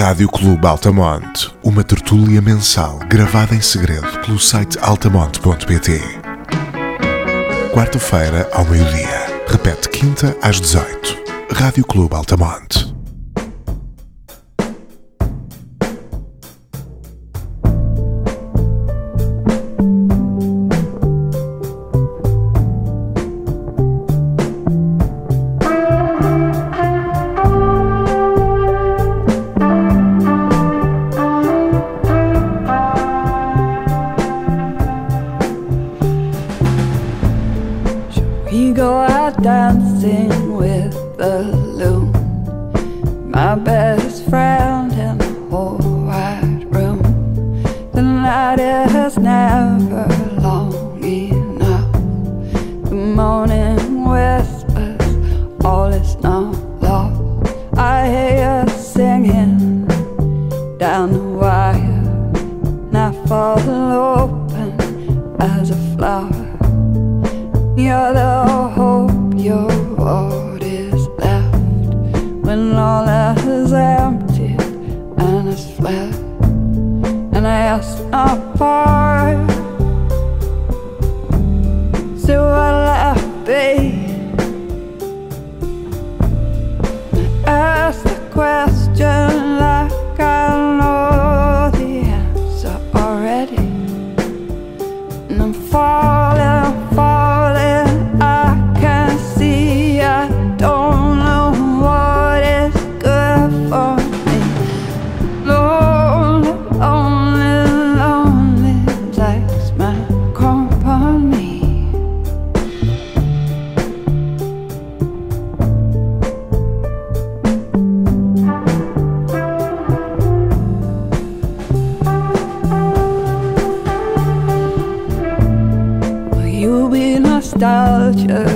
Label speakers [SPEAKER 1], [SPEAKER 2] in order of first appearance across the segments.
[SPEAKER 1] Rádio Clube Altamonte, uma tertúlia mensal gravada em segredo pelo site altamonte.pt. Quarta-feira ao meio-dia. Repete quinta às 18. Rádio Clube Altamonte.
[SPEAKER 2] Yeah.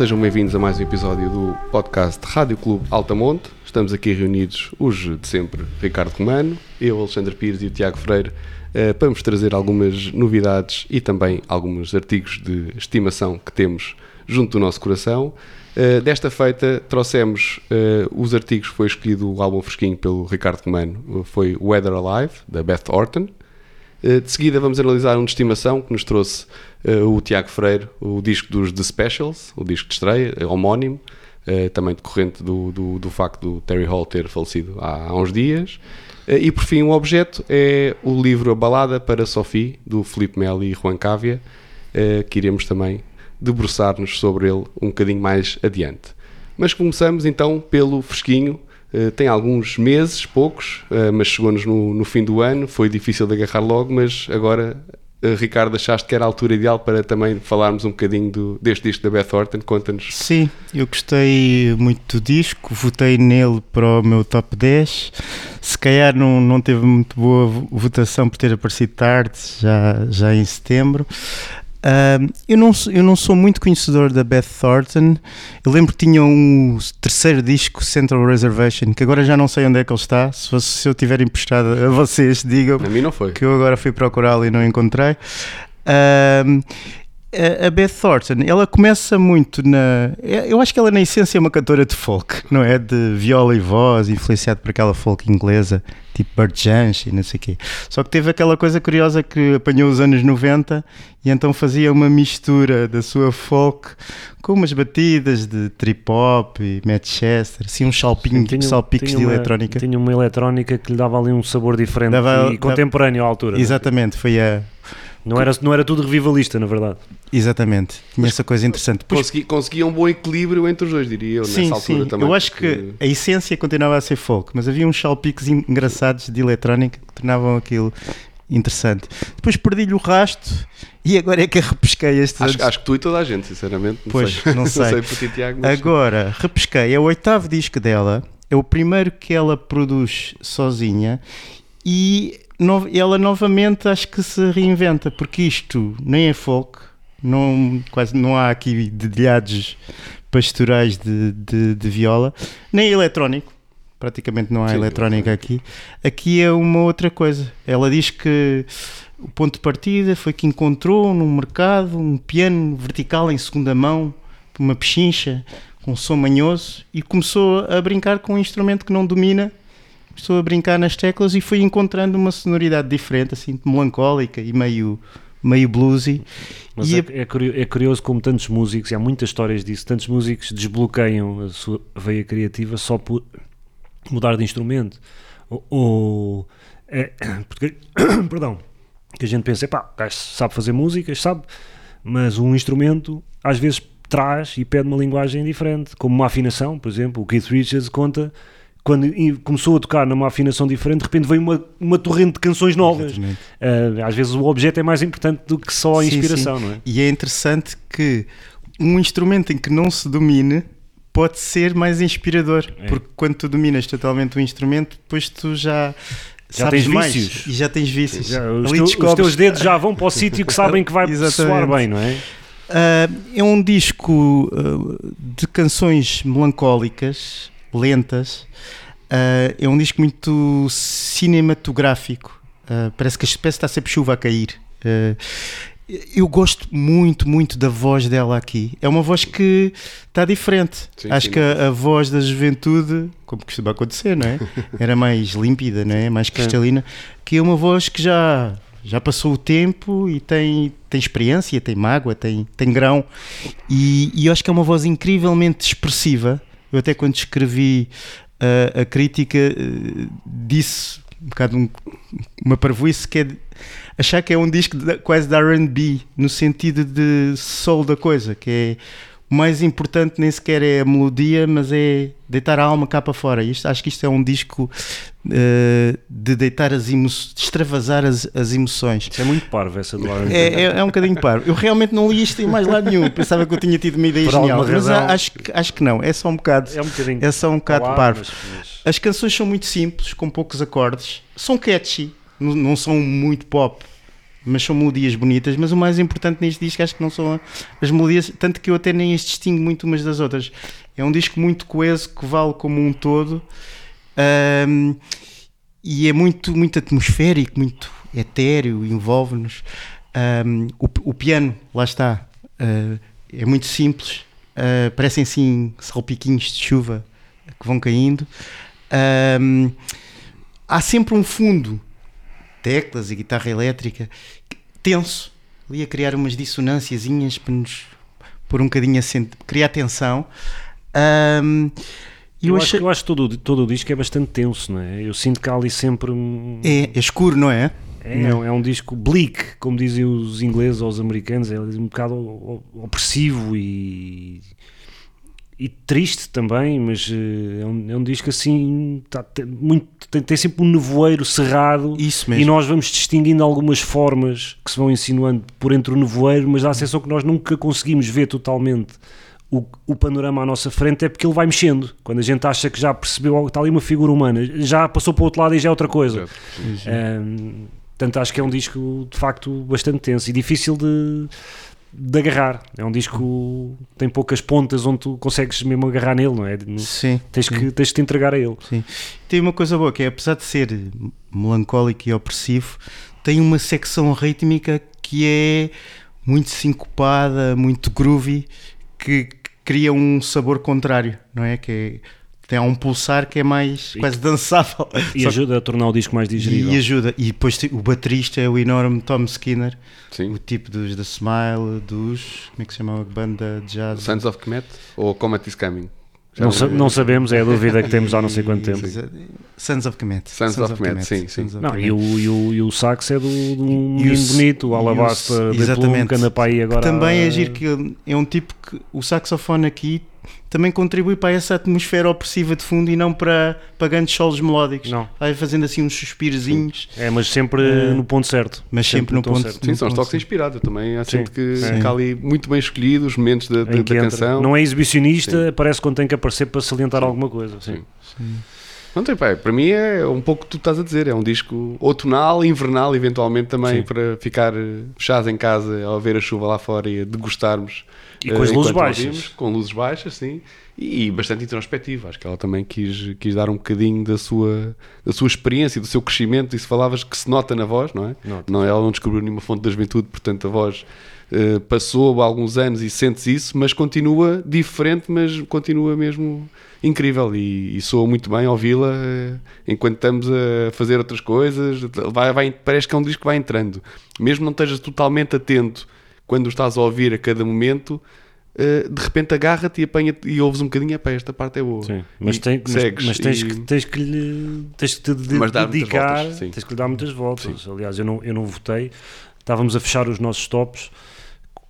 [SPEAKER 2] Sejam bem-vindos a mais um episódio do podcast Rádio Clube Altamonte. Estamos aqui reunidos, hoje de sempre, Ricardo Romano, eu, Alexandre Pires e o Tiago Freire, eh, para vos trazer algumas novidades e também alguns artigos de estimação que temos junto do nosso coração. Eh, desta feita trouxemos eh, os artigos, foi escolhido o álbum fresquinho pelo Ricardo Romano, foi Weather Alive, da Beth Orton, eh, de seguida vamos analisar um de estimação que nos trouxe eh, o Tiago Freire, o disco dos The Specials, o disco de estreia, eh, homónimo,
[SPEAKER 3] também decorrente do, do, do facto do Terry Hall ter falecido há, há uns dias. E por fim, o um objeto é o livro A Balada para Sophie, do Felipe Melo e Juan Cávia, que iremos também debruçar-nos sobre ele um bocadinho mais adiante. Mas começamos então pelo fresquinho eh, tem alguns meses, poucos, eh, mas chegou-nos no, no fim do ano. Foi difícil de agarrar logo, mas agora, eh, Ricardo, achaste que era a altura ideal para também falarmos um bocadinho do, deste disco da Beth Orton? Conta-nos.
[SPEAKER 4] Sim, eu gostei muito do disco, votei nele para o meu top 10. Se calhar não, não teve muito boa vo- votação por ter aparecido tarde, já, já em setembro. Eu, não, sou- eu não sou muito conhecedor da Beth Thornton. Eu lembro que tinha um terceiro disco, Central Reservation, que agora já não sei onde é que ele está. Se, fosse- se eu tiver emprestado a vocês, digam
[SPEAKER 3] A mim não foi.
[SPEAKER 4] que eu agora fui procurá-lo e não encontrei. A- a Beth Thornton, ela começa muito na. Eu acho que ela, na essência, é uma cantora de folk, não é? De viola e voz, influenciado por aquela folk inglesa, tipo Bert Jansch e não sei o quê. Só que teve aquela coisa curiosa que apanhou os anos 90 e então fazia uma mistura da sua folk com umas batidas de trip hop e Manchester, assim uns salpinhos,
[SPEAKER 5] Tinha-
[SPEAKER 4] salpicos
[SPEAKER 5] tinha
[SPEAKER 4] de eletrónica.
[SPEAKER 5] Tinha uma eletrónica que lhe dava ali um sabor diferente
[SPEAKER 4] Dava-
[SPEAKER 5] e
[SPEAKER 4] dava-
[SPEAKER 5] contemporâneo à altura. né?
[SPEAKER 4] Exatamente, foi a.
[SPEAKER 5] Não era, não era tudo revivalista, na verdade.
[SPEAKER 4] Exatamente, tinha essa coisa interessante. Depois,
[SPEAKER 3] Consegui, conseguia um bom equilíbrio entre os dois, diria eu,
[SPEAKER 4] sim,
[SPEAKER 3] nessa altura
[SPEAKER 4] sim,
[SPEAKER 3] também.
[SPEAKER 4] eu acho
[SPEAKER 3] porque-
[SPEAKER 4] que a essência continuava a ser folk, mas havia uns salpicos en- engraçados de eletrónica que tornavam aquilo interessante. Depois perdi-lhe o rasto e agora é que repesquei estes
[SPEAKER 3] Acho, acho que tu e toda a gente, sinceramente. Não
[SPEAKER 4] Pois,
[SPEAKER 3] sei.
[SPEAKER 4] não sei.
[SPEAKER 3] por ti, Tiago, mas
[SPEAKER 4] Agora, repesquei, é o oitavo disco dela, é o primeiro que ela produz sozinha e no- ela novamente acho que se reinventa, porque isto nem é folk, não, quase não há aqui dedilhados pastorais de, de, de viola, nem eletrónico. Praticamente não há
[SPEAKER 3] Sim,
[SPEAKER 4] eletrónica aqui. Aqui é uma outra coisa. Ela diz que o ponto de partida foi que encontrou num mercado um piano vertical em segunda mão, uma pechincha com som manhoso e começou a brincar com um instrumento que não domina. Começou a brincar nas teclas e foi encontrando uma sonoridade diferente, assim, melancólica e meio, meio bluesy.
[SPEAKER 5] Mas é, é curio- é curioso como tantos músicos, e há muitas histórias disso, tantos músicos desbloqueiam a sua veia criativa só por mudar de instrumento. Ou, ou- é, porque, perdão, que a gente pensa, pá, o gajo sabe fazer músicas, sabe, mas um instrumento às vezes traz e pede uma linguagem diferente, como uma afinação, por exemplo, o Keith Richards conta quando começou a tocar numa afinação diferente, de repente veio uma, uma torrente de canções novas. Ah, às vezes o objeto é mais importante do que só a inspiração,
[SPEAKER 4] sim.
[SPEAKER 5] não é?
[SPEAKER 4] E é interessante que um instrumento em que não se domine pode ser mais inspirador,
[SPEAKER 5] É.
[SPEAKER 4] porque quando tu dominas totalmente o instrumento, depois tu já,
[SPEAKER 5] Já
[SPEAKER 4] sabes
[SPEAKER 5] tens
[SPEAKER 4] mais
[SPEAKER 5] vícios.
[SPEAKER 4] e já tens vícios.
[SPEAKER 5] Já, os, teu- os teus dedos já vão para o sítio que sabem que vai soar bem, não é?
[SPEAKER 4] Ah, é um disco ah, de canções melancólicas, lentas. Ah, é um disco muito cinematográfico. Ah, parece que parece que está sempre chuva a cair. Ah, eu gosto muito, muito da voz dela aqui. É uma voz que está diferente.
[SPEAKER 3] Sim,
[SPEAKER 4] Acho
[SPEAKER 3] sim.
[SPEAKER 4] que a, a voz da juventude, como costuma acontecer, não é? Era mais límpida, não é? Mais cristalina. Que é uma voz que já já passou o tempo e tem, tem experiência, tem mágoa, tem, tem grão. E, e eu acho que é uma voz incrivelmente expressiva. Eu até quando escrevi uh, a crítica uh, disse um bocado um, uma parvoíce que é achar que é um disco de- quase de R&B no sentido de soul da coisa, que é o mais importante nem sequer é a melodia, mas é deitar a alma cá para fora. Isto, acho que isto é um disco uh, de deitar as emoções, de extravasar as, as emoções.
[SPEAKER 5] Isso é muito parvo essa do R&B.
[SPEAKER 4] É, é, é um bocadinho paro. Eu realmente não li isto em mais lado nenhum. Pensava que eu tinha tido uma ideia
[SPEAKER 5] Por
[SPEAKER 4] genial. Mas acho, que- acho que não. É só um bocado.
[SPEAKER 5] É um bocadinho.
[SPEAKER 4] É só um bocado
[SPEAKER 5] Olá,
[SPEAKER 4] parvo.
[SPEAKER 5] mas-
[SPEAKER 4] As canções são muito simples, com poucos acordes. São catchy. Não, não são muito pop. Mas são melodias bonitas. Mas o mais importante neste disco acho que não são as melodias. Tanto que eu até nem as distingo muito umas das outras. É um disco muito coeso que vale como um todo. Ahm, e é muito, muito atmosférico, muito etéreo, envolve-nos. Ahm, o, o piano, lá está, ah, é muito simples, ah, parecem sim salpiquinhos de chuva que vão caindo. Ahm, há sempre um fundo, teclas e guitarra elétrica, tenso, ali a criar umas dissonânciazinhas para nos pôr um bocadinho a sent- criar tensão. E
[SPEAKER 5] Eu,
[SPEAKER 4] eu
[SPEAKER 5] acho,
[SPEAKER 4] achei.
[SPEAKER 5] eu acho que todo, o- todo o disco é bastante tenso, não é? Eu sinto que há ali sempre um.
[SPEAKER 4] É, é escuro, não é?
[SPEAKER 5] É, um- é um disco bleak, como dizem os ingleses ou os americanos, é um bocado opressivo e, e triste também, mas eh, é um, é um disco assim, tá- tem, muito, tem, tem sempre um nevoeiro cerrado
[SPEAKER 4] Isso
[SPEAKER 5] e nós vamos distinguindo algumas formas que se vão insinuando por entre o nevoeiro, mas dá a sensação que nós nunca conseguimos ver totalmente o, o panorama à nossa frente, é porque ele vai mexendo. Quando a gente acha que já percebeu, algo, está ali uma figura humana, já passou para o outro lado e já é outra coisa. Um, portanto, acho que é um disco de facto bastante tenso e difícil de, de agarrar. É um disco que tem poucas pontas onde tu consegues mesmo agarrar nele, não é?
[SPEAKER 4] Sim.
[SPEAKER 5] Tens que, tens que te entregar a ele.
[SPEAKER 4] Tem uma coisa boa que é, apesar de ser melancólico e opressivo, tem uma secção rítmica que é muito sincopada, muito groovy, que cria um sabor contrário, não é? Que é, tem um pulsar que é mais
[SPEAKER 5] E-
[SPEAKER 4] quase dançável.
[SPEAKER 5] E
[SPEAKER 4] Só-
[SPEAKER 5] ajuda a tornar o disco mais digerível.
[SPEAKER 4] e ajuda. E depois o baterista é o enorme Tom Skinner,
[SPEAKER 3] Sim.
[SPEAKER 4] o tipo dos da Smile, dos. Como é que se chama a banda de jazz?
[SPEAKER 3] Sons of Kemet ou Comet is Coming? Já
[SPEAKER 5] Não, sa- não sabemos, é a dúvida que temos há não sei quanto tempo.
[SPEAKER 4] Sons of Kemet.
[SPEAKER 3] Sons of Kemet, sim, sim.
[SPEAKER 4] Sons of
[SPEAKER 5] Não, e, o, e, o, e o sax é do, de um
[SPEAKER 4] E o
[SPEAKER 5] menino bonito, o Alabasta de Plum,
[SPEAKER 4] exatamente.
[SPEAKER 5] que anda para aí agora.
[SPEAKER 4] Também
[SPEAKER 5] a-
[SPEAKER 4] é giro que é um tipo que o saxofone aqui também contribui para essa atmosfera opressiva de fundo e não para, para grandes solos melódicos.
[SPEAKER 5] Não.
[SPEAKER 4] Vai fazendo assim uns suspirozinhos,
[SPEAKER 5] É, mas sempre
[SPEAKER 4] Eh,
[SPEAKER 5] no ponto certo.
[SPEAKER 4] mas sempre, no
[SPEAKER 5] tom
[SPEAKER 4] ponto.
[SPEAKER 5] certo.
[SPEAKER 3] Sim,
[SPEAKER 4] no
[SPEAKER 3] são os toques inspirados. Eu também
[SPEAKER 5] Sim.
[SPEAKER 3] sinto que,
[SPEAKER 4] Sim.
[SPEAKER 3] que há ali muito bem escolhido os momentos da, da,
[SPEAKER 5] que
[SPEAKER 3] da canção.
[SPEAKER 5] Não é exibicionista, aparece quando tem que aparecer para salientar alguma coisa. Sim.
[SPEAKER 3] Sim. Não tem, pá, para mim é um pouco o que tu estás a dizer. É um disco outonal, invernal, eventualmente também
[SPEAKER 5] Sim.
[SPEAKER 3] para ficar fechados em casa ao ver a chuva lá fora e a degustarmos.
[SPEAKER 5] E
[SPEAKER 3] eh,
[SPEAKER 5] com as luzes
[SPEAKER 3] enquanto
[SPEAKER 5] baixas.
[SPEAKER 3] ouvimos, com luzes baixas, sim. E, e bastante introspectiva. Acho que ela também quis, quis dar um bocadinho da sua, da sua experiência, do seu crescimento. E se falavas que se nota na voz, não é?
[SPEAKER 5] Nota.
[SPEAKER 3] Não, ela não descobriu nenhuma fonte da juventude, portanto a voz eh, passou há alguns anos e sentes isso, mas continua diferente, mas continua mesmo incrível e, e soa muito bem ouvi-la eh, enquanto estamos a fazer outras coisas. Vai, vai- parece que é um disco que vai entrando, mesmo não estejas totalmente atento quando o estás a ouvir a cada momento. eh, de repente agarra-te e apanha e ouves um bocadinho, epá, esta parte é boa.
[SPEAKER 5] Sim. Mas, tem, mas,
[SPEAKER 3] segues
[SPEAKER 5] mas tens,
[SPEAKER 3] e-
[SPEAKER 5] que, tens que lhe tens que te de- dedicar,
[SPEAKER 3] voltas, sim.
[SPEAKER 5] tens que lhe dar muitas voltas. Aliás, eu não, eu não votei, estávamos a fechar os nossos tops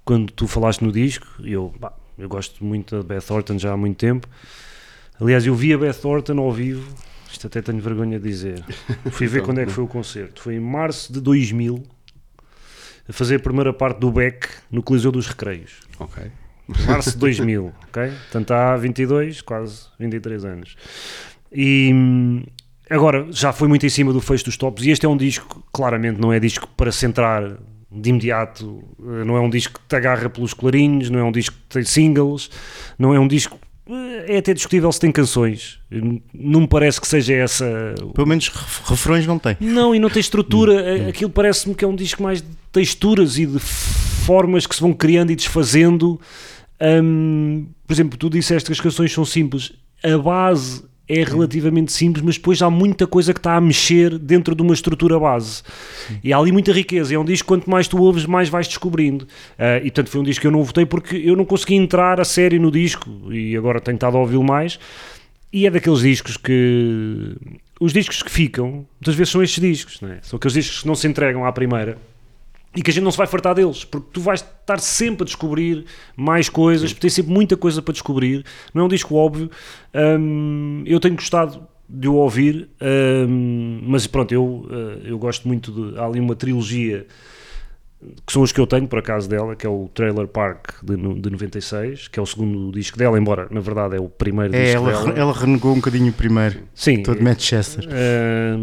[SPEAKER 5] quando tu falaste no disco. Eu, eu gosto muito da Beth Orton já há muito tempo. Aliás, eu vi a Beth Orton ao vivo, isto até tenho vergonha de dizer. Fui ver
[SPEAKER 3] Então,
[SPEAKER 5] quando é que foi o concerto. Foi em março de 2000, a fazer a primeira parte do Beck no Coliseu dos Recreios.
[SPEAKER 3] Ok.
[SPEAKER 5] Março de 2000, ok? Portanto, há 22, quase 23 anos. E agora, já foi muito em cima do fecho dos tops. E este é um disco, claramente, não é disco para centrar de imediato. eh, Não é um disco que te agarra pelos clarinhos, não é um disco que tem singles, não é um disco. É até discutível se tem canções. Não me parece que seja essa
[SPEAKER 4] Pelo menos ref- refrões não tem.
[SPEAKER 5] não, e não tem estrutura. A- Aquilo parece-me que é um disco mais de texturas e de formas que se vão criando e desfazendo. Hum, por exemplo, tu disseste que as canções são simples. A base é relativamente simples, mas depois há muita coisa que está a mexer dentro de uma estrutura base. E há ali muita riqueza. É um disco que quanto mais tu ouves, mais vais descobrindo. Ah, e portanto foi um disco que eu não votei porque eu não consegui entrar a sério no disco e agora tenho estado a ouvi-lo mais. E é daqueles discos que. Os discos que ficam, muitas vezes são estes discos, não é? São aqueles discos que não se entregam à primeira e que a gente não se vai fartar deles, porque tu vais estar sempre a descobrir mais coisas, tem sempre muita coisa para descobrir. Não é um disco óbvio. Hum, eu tenho gostado de o ouvir, hum, mas pronto, eu, eh, eu gosto muito de. Há ali uma trilogia que são os que eu tenho por acaso dela, que é o Trailer Park de, de 96, que é o segundo disco dela, embora na verdade é o primeiro
[SPEAKER 4] É,
[SPEAKER 5] disco
[SPEAKER 4] ela,
[SPEAKER 5] dela.
[SPEAKER 4] ela renegou um bocadinho primeiro.
[SPEAKER 5] Sim,
[SPEAKER 4] Todo Manchester.
[SPEAKER 5] eh,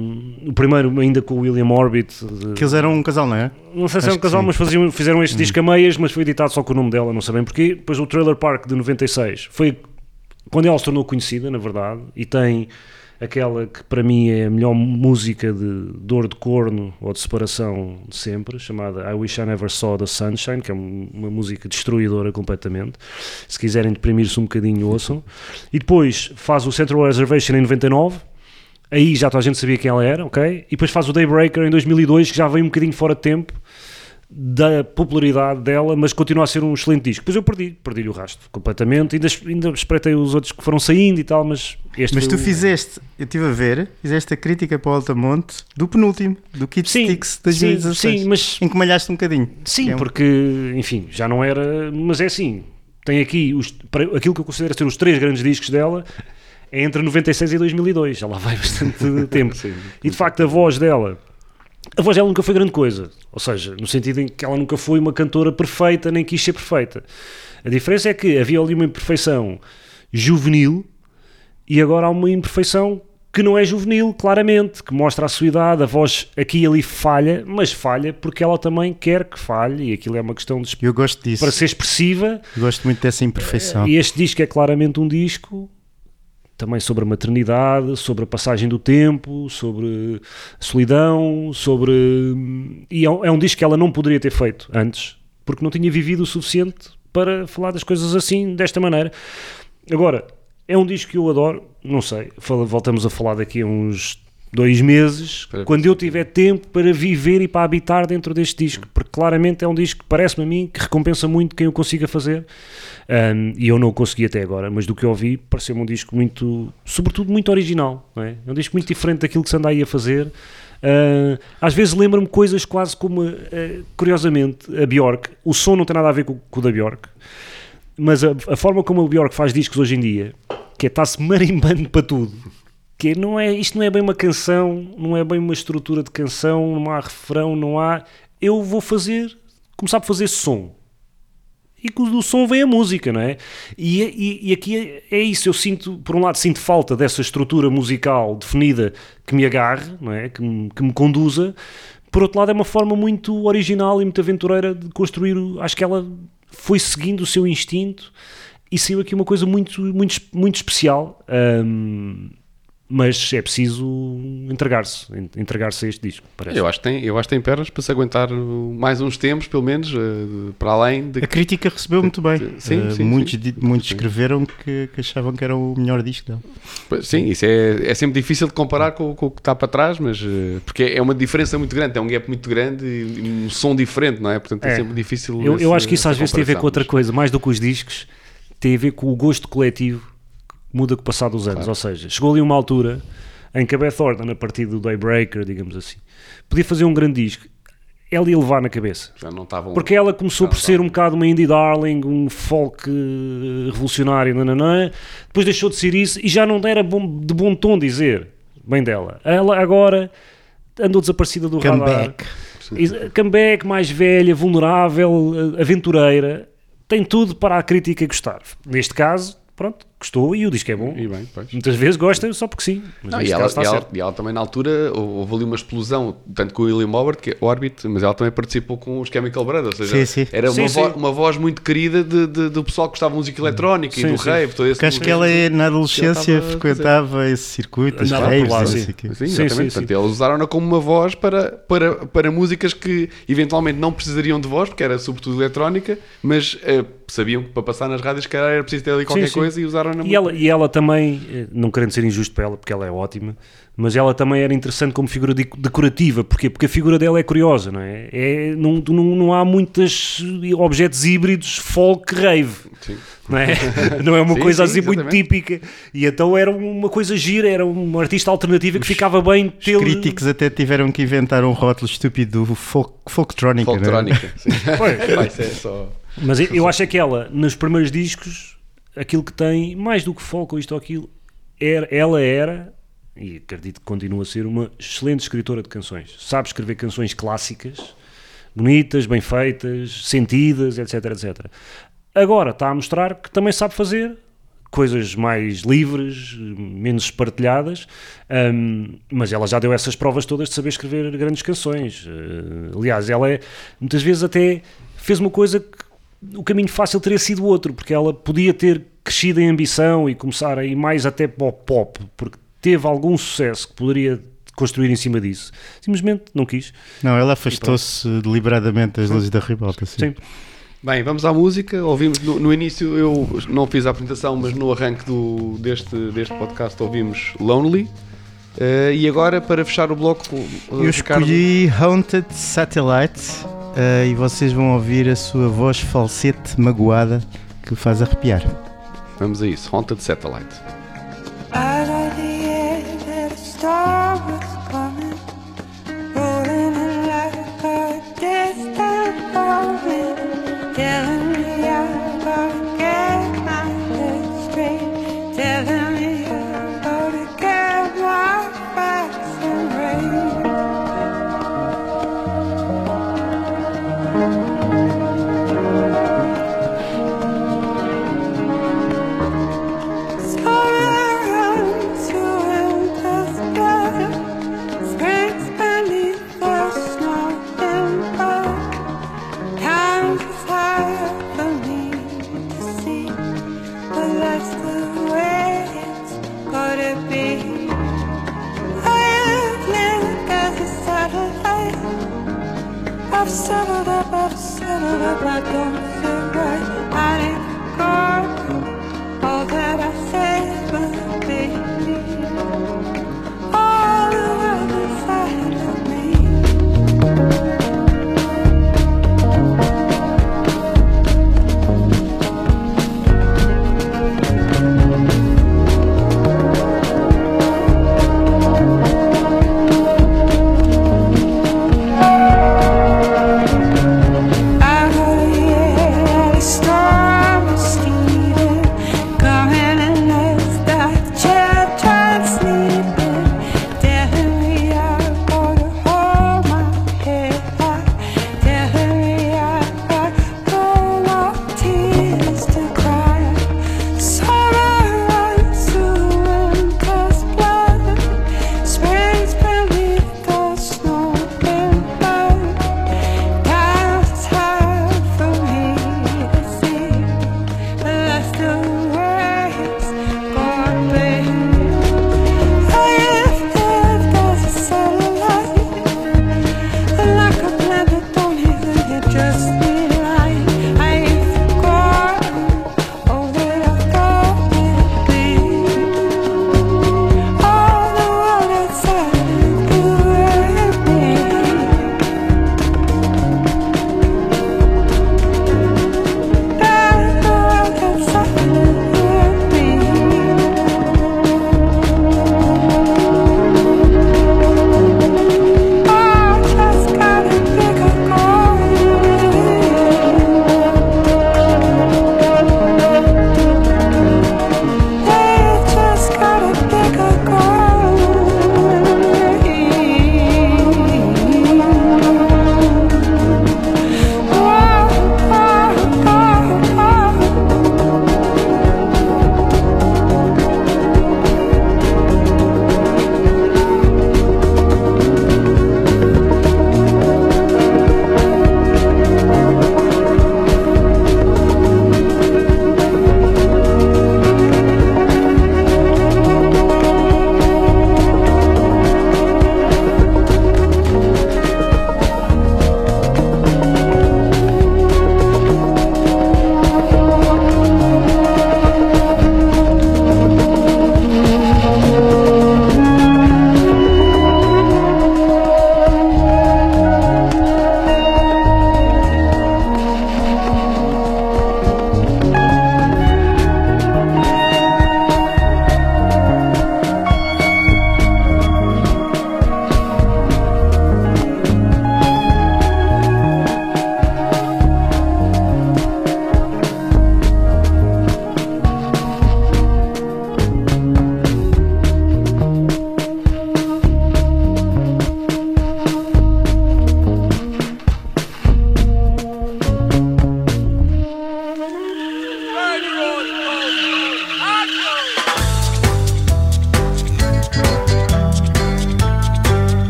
[SPEAKER 5] o primeiro ainda com o William Orbit. de-
[SPEAKER 4] Que eles eram um casal, não é?
[SPEAKER 5] não sei se é
[SPEAKER 4] Acho
[SPEAKER 5] um casal,
[SPEAKER 4] sim. Hum.
[SPEAKER 5] mas faziam, fizeram este disco a meias, mas foi editado só com o nome dela, não sei bem porquê. Depois o Trailer Park de 96 foi quando ela se tornou conhecida, na verdade, e tem aquela que para mim é a melhor música de dor de corno ou de separação de sempre, chamada I Wish I Never Saw the Sunshine, que é um- uma música destruidora completamente. Se quiserem deprimir-se um bocadinho, ouçam. E depois faz o Central Reservation em 99. Aí já toda a gente sabia quem ela era, ok? E depois faz o Daybreaker em 2002, que já veio um bocadinho fora de tempo. Da popularidade dela, mas continua a ser um excelente disco. Depois eu perdi, perdi o rastro completamente, ainda, ainda espreitei os outros que foram saindo e tal, mas este
[SPEAKER 4] Mas tu
[SPEAKER 5] o-
[SPEAKER 4] fizeste, eu estive a ver, fizeste a crítica para o Altamonte do penúltimo, do Kid
[SPEAKER 5] Sim,
[SPEAKER 4] Sticks
[SPEAKER 5] sim,
[SPEAKER 4] 2016.
[SPEAKER 5] sim, mas
[SPEAKER 4] Em que malhaste um bocadinho.
[SPEAKER 5] Sim,
[SPEAKER 4] é um-
[SPEAKER 5] porque, enfim, já não era. Mas é assim, tem aqui os, aquilo que eu considero ser os três grandes discos dela. É entre 96 e 2002, já lá vai bastante tempo.
[SPEAKER 3] Sim.
[SPEAKER 5] E de facto, a voz dela. A voz dela nunca foi grande coisa. Ou seja, no sentido em que ela nunca foi uma cantora perfeita, nem quis ser perfeita. A diferença é que havia ali uma imperfeição juvenil e agora há uma imperfeição que não é juvenil, claramente, que mostra a sua idade, a voz aqui e ali falha, mas falha porque ela também quer que falhe e aquilo é uma questão de
[SPEAKER 4] Eu gosto disso.
[SPEAKER 5] para ser expressiva
[SPEAKER 4] Eu gosto muito dessa imperfeição.
[SPEAKER 5] e este disco é claramente um disco também sobre a maternidade, sobre a passagem do tempo, sobre solidão, sobre. E é um, é um disco que ela não poderia ter feito antes, porque não tinha vivido o suficiente para falar das coisas assim, desta maneira. Agora, é um disco que eu adoro, não sei, voltamos a falar daqui a uns dois meses,
[SPEAKER 3] Para-
[SPEAKER 5] quando eu tiver tempo para viver e para habitar dentro deste disco, porque claramente é um disco que parece-me a mim que recompensa muito quem o consiga fazer. Um, e eu não o consegui até agora, mas do que eu ouvi, pareceu-me um disco muito, sobretudo muito original. É? é um disco muito diferente daquilo que se anda aí a fazer. Uh, às vezes lembra-me coisas quase como, uh, curiosamente, a Bjork. O som não tem nada a ver com, com o da Bjork, mas a, a forma como a Bjork faz discos hoje em dia, que é está-se marimbando para tudo. Que não é, isto não é bem uma canção, não é bem uma estrutura de canção, não há refrão, não há. Eu vou fazer, começar por fazer som e do som vem a música, não é? E, e, e aqui é, é isso, eu sinto, por um lado, sinto falta dessa estrutura musical definida que me agarre, não é? Que me, que me conduza. Por outro lado, é uma forma muito original e muito aventureira de construir. Acho que ela foi seguindo o seu instinto e saiu aqui uma coisa muito, muito, muito especial. Ahm, mas é preciso entregar-se, en- entregar-se a este disco, parece.
[SPEAKER 3] Eu acho, que tem, eu acho que tem pernas para se aguentar uh, mais uns tempos, pelo menos, uh, para além de.
[SPEAKER 4] A crítica recebeu muito bem.
[SPEAKER 3] Sim,
[SPEAKER 4] Eh,
[SPEAKER 3] sim,
[SPEAKER 4] muitos,
[SPEAKER 3] sim.
[SPEAKER 4] di- muitos
[SPEAKER 3] Sim.
[SPEAKER 4] escreveram que, que achavam que era o melhor disco dela.
[SPEAKER 3] Sim, isso é, é sempre difícil de comparar com, com o que está para trás, mas uh, porque é uma diferença muito grande, é um gap muito grande e um som diferente, não é? Portanto é,
[SPEAKER 5] É.
[SPEAKER 3] sempre difícil.
[SPEAKER 5] Eu, eu acho que isso às vezes tem a ver com outra coisa, mais do que os discos, tem a ver com o gosto coletivo muda com o passar dos anos.
[SPEAKER 3] Claro.
[SPEAKER 5] Ou seja, chegou ali uma altura em que a Beth Orton, a partir do Daybreaker, digamos assim, podia fazer um grande disco, ela ia levar na cabeça.
[SPEAKER 3] Já não estavam.
[SPEAKER 5] Porque ela começou por ser um bocado uma indie darling, um folk eh, revolucionário, nananã. depois deixou de ser isso e já não era bom- de bom tom dizer bem dela. Ela agora andou desaparecida do radar.
[SPEAKER 4] Comeback.
[SPEAKER 5] E- Comeback, mais velha, vulnerável, eh, aventureira, tem tudo para a crítica gostar. Neste caso, pronto, gostou e o disco é bom.
[SPEAKER 3] E bem, pois.
[SPEAKER 5] Muitas vezes gosta só porque sim. Mas
[SPEAKER 3] Não, e, ela, e, ela, e ela também na altura houve ali uma explosão, tanto com o William Howard, que é Orbit, mas ela também participou com os Chemical Brothers, ou seja,
[SPEAKER 4] Sim, sim.
[SPEAKER 3] era
[SPEAKER 5] Sim,
[SPEAKER 3] uma,
[SPEAKER 5] sim.
[SPEAKER 3] vo- uma voz muito querida de, de- do pessoal que gostava de música eletrónica
[SPEAKER 5] Sim,
[SPEAKER 3] e do
[SPEAKER 5] sim.
[SPEAKER 3] rave, todo esse
[SPEAKER 4] Porque acho que ela é, na adolescência
[SPEAKER 3] estava
[SPEAKER 4] frequentava esse circuito, as raves,
[SPEAKER 5] lá, sim.
[SPEAKER 3] Sim,
[SPEAKER 5] Sim,
[SPEAKER 3] exatamente.
[SPEAKER 5] sim,
[SPEAKER 3] Portanto,
[SPEAKER 5] sim.
[SPEAKER 3] eles usaram-na como uma voz para, para, para músicas que eventualmente não precisariam de voz, porque era sobretudo eletrónica, mas eh, sabiam que para passar nas rádios que era preciso ter ali qualquer
[SPEAKER 5] sim.
[SPEAKER 3] coisa e usaram-na
[SPEAKER 5] E ela, e ela também, eh, não querendo ser injusto para ela, porque ela é ótima, mas ela também era interessante como figura de- decorativa. Porquê? Porque a figura dela é curiosa, não é? é não, não, não há muitos objetos híbridos folk rave.
[SPEAKER 3] Sim.
[SPEAKER 5] Não é? Não é uma
[SPEAKER 3] Sim,
[SPEAKER 5] coisa
[SPEAKER 3] sim,
[SPEAKER 5] assim muito
[SPEAKER 3] exatamente.
[SPEAKER 5] típica. E então era uma coisa gira, era uma artista alternativa que ficava bem
[SPEAKER 4] Os
[SPEAKER 5] tê-lo-
[SPEAKER 4] críticos até tiveram que inventar um rótulo estúpido do folk, folktronica. não é?
[SPEAKER 3] Folktrónica. sim.
[SPEAKER 5] Pois.
[SPEAKER 3] Vai ser só.
[SPEAKER 5] Mas eu, eu acho é que ela, nos primeiros discos, aquilo que tem, mais do que folk ou isto ou aquilo, era, ela era, e acredito que continua a ser, uma excelente escritora de canções. Sabe escrever canções clássicas, bonitas, bem feitas, sentidas, etc, etc. Agora está a mostrar que também sabe fazer coisas mais livres, menos espartilhadas, hum, mas ela já deu essas provas todas de saber escrever grandes canções. Eh, aliás, ela é, muitas vezes até fez uma coisa que o caminho fácil teria sido outro, porque ela podia ter crescido em ambição e começar a ir mais até para o pop, porque teve algum sucesso que poderia construir em cima disso. Simplesmente não quis.
[SPEAKER 4] Não, ela afastou-se deliberadamente das luzes da ribalta. Sim.
[SPEAKER 5] Sim.
[SPEAKER 3] Bem, vamos à música. Ouvimos no, no início, eu não fiz a apresentação, mas no arranque do, deste, deste podcast ouvimos Lonely. Eh, e agora, para fechar o bloco, eh,
[SPEAKER 4] Eu
[SPEAKER 3] Ricardo,
[SPEAKER 4] escolhi Haunted Satellite. Ah, e vocês vão ouvir a sua voz falsete magoada que faz arrepiar.
[SPEAKER 3] Vamos a isso. Haunted Satellite.
[SPEAKER 6] Out of the air that a star was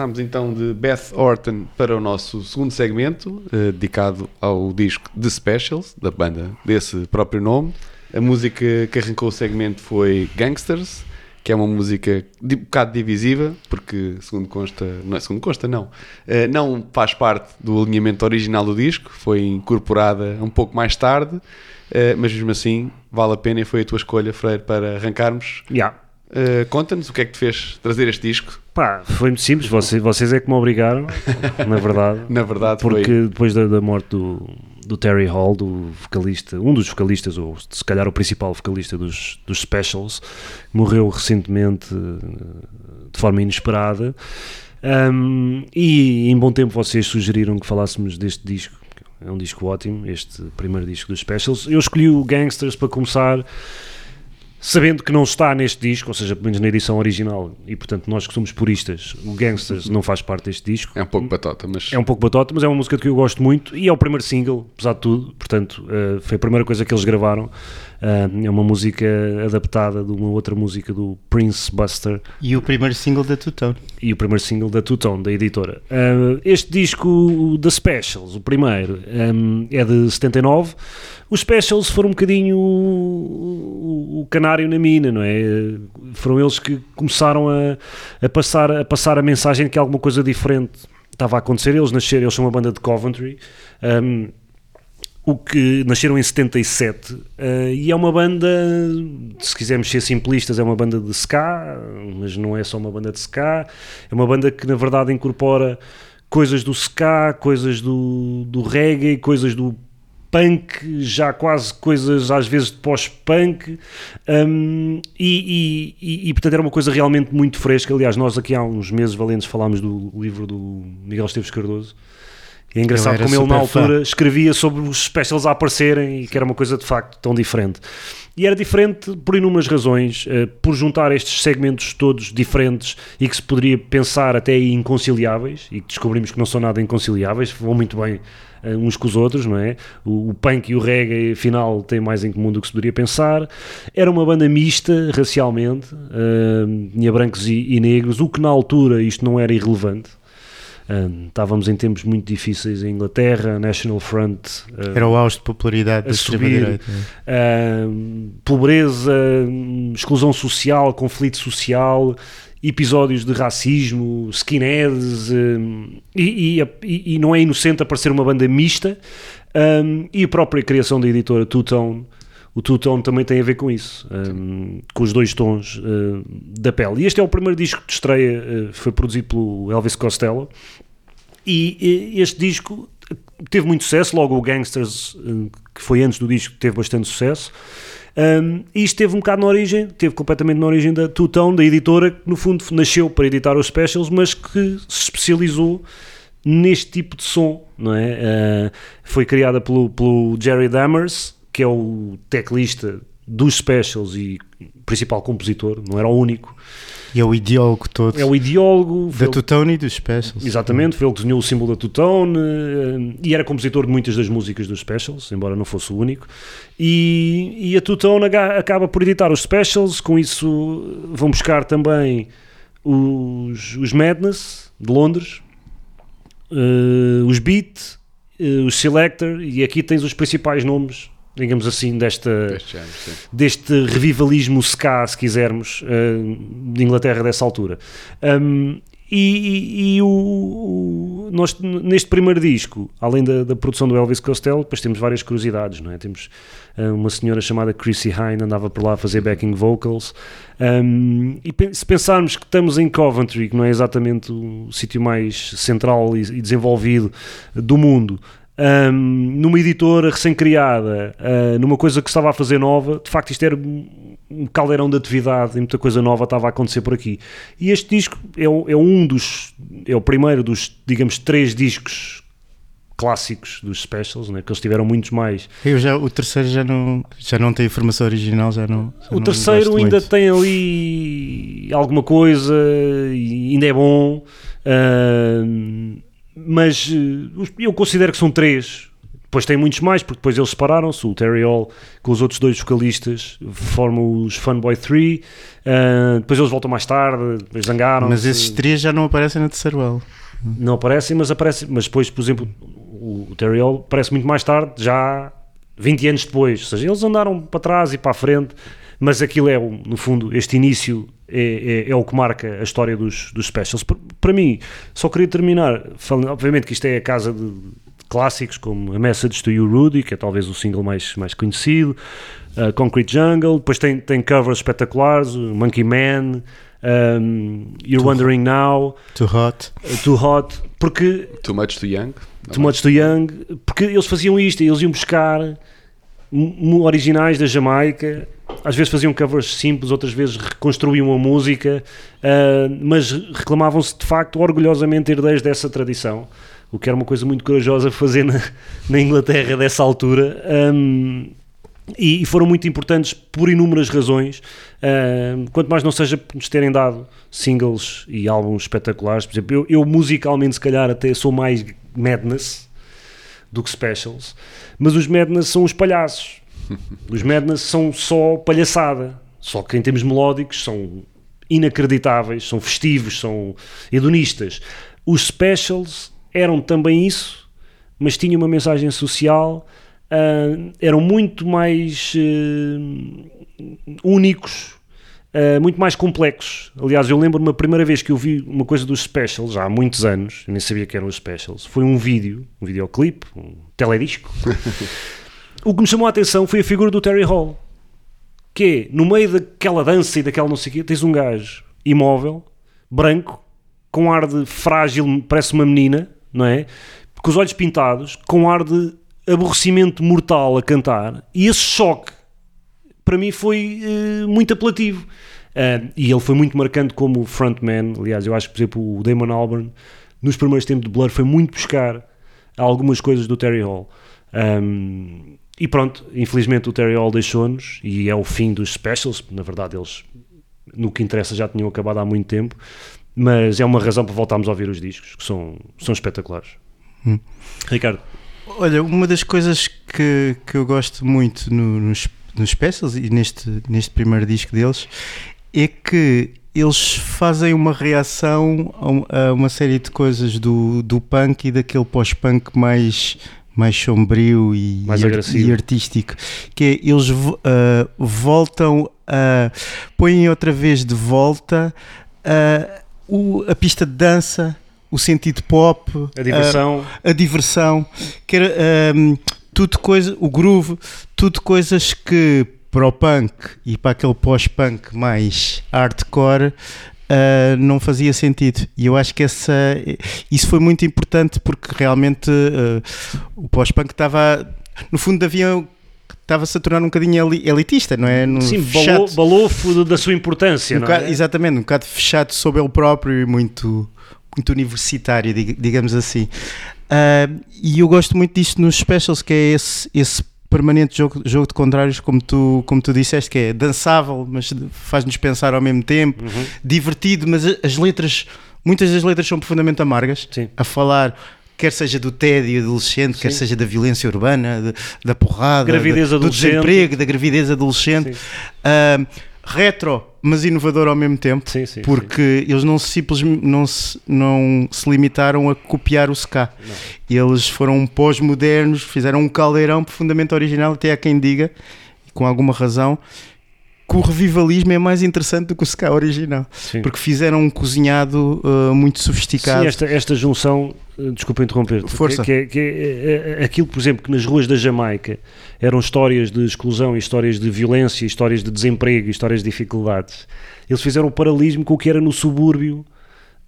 [SPEAKER 3] Passámos então de Beth Orton para o nosso segundo segmento, eh, dedicado ao disco The Specials, da banda desse próprio nome. A música que arrancou o segmento foi Gangsters, que é uma música de, um bocado divisiva, porque segundo consta, não é segundo consta, não, eh, não faz parte do alinhamento original do disco, foi incorporada um pouco mais tarde, eh, mas mesmo assim vale a pena e foi a tua escolha, Freire, para arrancarmos.
[SPEAKER 5] Yeah.
[SPEAKER 3] Eh, Conta-nos o que é que te fez trazer este disco.
[SPEAKER 5] Pá, foi muito simples, vocês, vocês é que me obrigaram, na verdade.
[SPEAKER 3] Na verdade,
[SPEAKER 5] Porque
[SPEAKER 3] foi.
[SPEAKER 5] depois da, da morte do, do Terry Hall, do vocalista, um dos vocalistas, ou se calhar o principal vocalista dos, dos Specials, morreu recentemente eh, de forma inesperada. Um, e em bom tempo vocês sugeriram que falássemos deste disco. É um disco ótimo, este primeiro disco dos Specials. Eu escolhi o Gangsters para começar, sabendo que não está neste disco, ou seja, pelo menos na edição original, e portanto nós que somos puristas, o Gangsters não faz parte deste disco.
[SPEAKER 3] É um pouco batota, mas
[SPEAKER 5] É um pouco batota, mas é uma música que eu gosto muito e é o primeiro single, apesar de tudo. Portanto, eh, foi a primeira coisa que eles gravaram. Eh, é uma música adaptada de uma outra música do Prince Buster
[SPEAKER 4] E o primeiro single da Tutone.
[SPEAKER 5] e o primeiro single da Two Tone, da editora. Eh, este disco, The Specials, o primeiro, eh, é de 79. Os Specials foram um bocadinho o, o- canário na mina, não é? Foram eles que começaram a, a passar, a passar a mensagem de que alguma coisa diferente estava a acontecer. Eles nasceram, eles são uma banda de Coventry. ehm, o que nasceram em 77 eh, e é uma banda, se quisermos ser simplistas, é uma banda de ska, mas não é só uma banda de ska, é uma banda que na verdade incorpora coisas do ska, coisas do, do reggae, coisas do punk, já quase coisas às vezes de pós-punk, hum, e, e- e- e, portanto era uma coisa realmente muito fresca. Aliás, nós aqui há uns meses valentes falámos do livro do Miguel Esteves Cardoso. E é engraçado como ele na
[SPEAKER 4] super fã.
[SPEAKER 5] altura escrevia sobre os specials a aparecerem e que era uma coisa de facto tão diferente. E era diferente por inúmeras razões, eh, por juntar estes segmentos todos diferentes e que se poderia pensar até inconciliáveis, e que descobrimos que não são nada inconciliáveis, vão muito bem eh, uns com os outros, não é? O, o punk e o reggae, afinal, têm mais em comum do que se poderia pensar. Era uma banda mista, racialmente, eh, tinha brancos e, e negros, o que na altura isto não era irrelevante. Um, estávamos em tempos muito difíceis em Inglaterra, National Front uh,
[SPEAKER 4] Era o auge de popularidade
[SPEAKER 5] a
[SPEAKER 4] da
[SPEAKER 5] subir. um, pobreza, exclusão social, conflito social, episódios de racismo, skinheads, um, e- e- e não é inocente aparecer uma banda mista, um, e a própria criação da editora Two Tone. O Two Tone também tem a ver com isso, um, com os dois tons uh, da pele. E este é o primeiro disco de estreia, uh, foi produzido pelo Elvis Costello. E, e este disco teve muito sucesso, logo o Gangsters, eh, que foi antes do disco, teve bastante sucesso. Um, e isto teve um bocado na origem, teve completamente na origem da Two Tone, da editora, que no fundo nasceu para editar os specials, mas que se especializou neste tipo de som, não é? Uh, foi criada pelo, pelo Jerry Dammers, que é o teclista dos specials e principal compositor, não era o único.
[SPEAKER 4] E é o ideólogo todo
[SPEAKER 5] É o ideólogo,
[SPEAKER 4] da
[SPEAKER 5] ele-
[SPEAKER 4] Tutone e dos Specials.
[SPEAKER 5] Exatamente, foi ele que desenhou o símbolo da Tutone eh, e era compositor de muitas das músicas dos Specials, embora não fosse o único. E, e a Tutone acaba por editar os Specials, com isso vão buscar também os, os Madness de Londres, eh, os Beat, eh, os Selector, e aqui tens os principais nomes, digamos assim, desta,
[SPEAKER 3] género,
[SPEAKER 5] deste revivalismo ska, se quisermos, eh, de Inglaterra dessa altura. Um, e e- e o, o- nós, neste primeiro disco, além da, da produção do Elvis Costello, depois temos várias curiosidades, não é? Temos eh, uma senhora chamada Chrissy Hine, andava por lá a fazer backing vocals. Um, e se pensarmos que estamos em Coventry, que não é exatamente o sítio mais central e, e desenvolvido do mundo, um, numa editora recém-criada, uh, numa coisa que se estava a fazer nova, de facto isto era um caldeirão de atividade e muita coisa nova estava a acontecer por aqui. E este disco é, é um dos, é o primeiro dos, digamos, três discos clássicos dos specials, né? que eles tiveram muitos mais.
[SPEAKER 4] Eu já, o terceiro já não, já não tem informação original, já não. já
[SPEAKER 5] O
[SPEAKER 4] não
[SPEAKER 5] terceiro ainda
[SPEAKER 4] muito.
[SPEAKER 5] tem ali alguma coisa, e ainda é bom, ah, mas eh, eu considero que são três. depois tem muitos mais, porque depois eles separaram-se. O Terry Hall com os outros dois vocalistas formam os Funboy 3. ah, depois eles voltam mais tarde, depois zangaram.
[SPEAKER 4] Mas esses três já não aparecem na terceiro álbum.
[SPEAKER 5] Não aparecem, mas aparecem. Mas depois, por exemplo, o, Terry Hall aparece muito mais tarde, já 20 anos depois. Ou seja, eles andaram para trás e para a frente, mas aquilo é, no fundo, este início é, é, é o que marca a história dos, dos specials. Para, mim, só queria terminar falando, obviamente que isto é a casa de, de clássicos como A Message to You Rudy, que é talvez o single mais, mais conhecido, uh, Concrete Jungle, depois tem, tem covers espetaculares, o Monkey Man, um, You're Wondering Now,
[SPEAKER 4] Too Hot.
[SPEAKER 5] uh, Too Hot, porque
[SPEAKER 3] Too Much Too Young.
[SPEAKER 5] Too Much Too Young, porque eles faziam isto, eles iam buscar originais da Jamaica, às vezes faziam covers simples, outras vezes reconstruíam a música, ah, mas reclamavam-se de facto orgulhosamente herdeiros dessa tradição, o que era uma coisa muito corajosa fazer na, na Inglaterra dessa altura. Ahm, e, e foram muito importantes por inúmeras razões, ahm, quanto mais não seja por nos terem dado singles e álbuns espetaculares. Por exemplo, eu, eu musicalmente, se calhar, até sou mais Madness do que Specials, mas os Madness são os palhaços. Os Madness são só palhaçada, só que em termos melódicos são inacreditáveis, são festivos, são hedonistas. Os Specials eram também isso, mas tinham uma mensagem social, ah, eram muito mais eh, únicos, ah, muito mais complexos. Aliás, eu lembro-me a primeira vez que eu vi uma coisa dos Specials, já há muitos anos, eu nem sabia que eram os Specials, foi um vídeo, um videoclipe, um teledisco. o que me chamou a atenção foi a figura do Terry Hall, que é, no meio daquela dança e daquela não sei o quê, tens um gajo imóvel, branco, com ar de frágil, parece uma menina, não é? Com os olhos pintados, com ar de aborrecimento mortal a cantar, e esse choque para mim foi eh, muito apelativo. Ah, e ele foi muito marcante como frontman. Aliás, eu acho que, por exemplo, o Damon Albarn, nos primeiros tempos de Blur, foi muito buscar algumas coisas do Terry Hall. Um, e pronto, infelizmente o Terry Hall deixou-nos e é o fim dos specials. Na verdade, eles, no que interessa, já tinham acabado há muito tempo. Mas é uma razão para voltarmos a ouvir os discos, que são, são espetaculares. Ricardo,
[SPEAKER 4] Olha, uma das coisas que, que eu gosto muito no- nos, nos specials e neste, neste primeiro disco deles é que eles fazem uma reação a um- a uma série de coisas do, do punk e daquele pós-punk mais, mais sombrio e,
[SPEAKER 5] Mais
[SPEAKER 4] e artístico. Que é, eles ah, voltam a. põem outra vez de volta ah, o- a pista de dança. O sentido pop,
[SPEAKER 5] a diversão.
[SPEAKER 4] a diversão, que era hum, tudo coisa, o groove, tudo coisas que para o punk e para aquele pós-punk mais hardcore ah, não fazia sentido. E eu acho que essa, isso foi muito importante porque realmente ah, o pós-punk estava, no fundo, havia. Estava-se a tornar um bocadinho eli- elitista, não é? No
[SPEAKER 5] Sim,
[SPEAKER 4] fechado-
[SPEAKER 5] balou, balofo da sua importância,
[SPEAKER 4] um
[SPEAKER 5] não
[SPEAKER 4] bocado-
[SPEAKER 5] é?
[SPEAKER 4] Exatamente, um bocado fechado sobre ele próprio e muito, muito universitário, dig- digamos assim. Ah, e eu gosto muito disto nos specials, que é esse, esse permanente jogo, jogo de contrários, como tu, como tu disseste, que é dançável, mas faz-nos pensar ao mesmo tempo,
[SPEAKER 5] Uhum.
[SPEAKER 4] divertido, mas as letras, muitas das letras são profundamente amargas,
[SPEAKER 5] Sim.
[SPEAKER 4] a falar. Quer seja do tédio adolescente, quer
[SPEAKER 5] Sim.
[SPEAKER 4] seja da violência urbana, de- da porrada, da- do desemprego, da gravidez adolescente. Ah, retro, mas inovador ao mesmo tempo,
[SPEAKER 5] Sim, sim,
[SPEAKER 4] porque eles não se, simplesmente não se, não se limitaram a copiar o ska. Eles foram pós-modernos, fizeram um caldeirão profundamente original, até há quem diga, com alguma razão, que o revivalismo é mais interessante do que o ska original,
[SPEAKER 5] Sim.
[SPEAKER 4] porque fizeram um cozinhado ah, muito sofisticado.
[SPEAKER 5] Sim, esta, esta junção, eh, desculpa interromper-te,
[SPEAKER 4] Força.
[SPEAKER 5] que, que, é- é- é aquilo, por exemplo, que nas ruas da Jamaica eram histórias de exclusão, histórias de violência, histórias de desemprego, histórias de dificuldades. Eles fizeram o paralelismo com o que era no subúrbio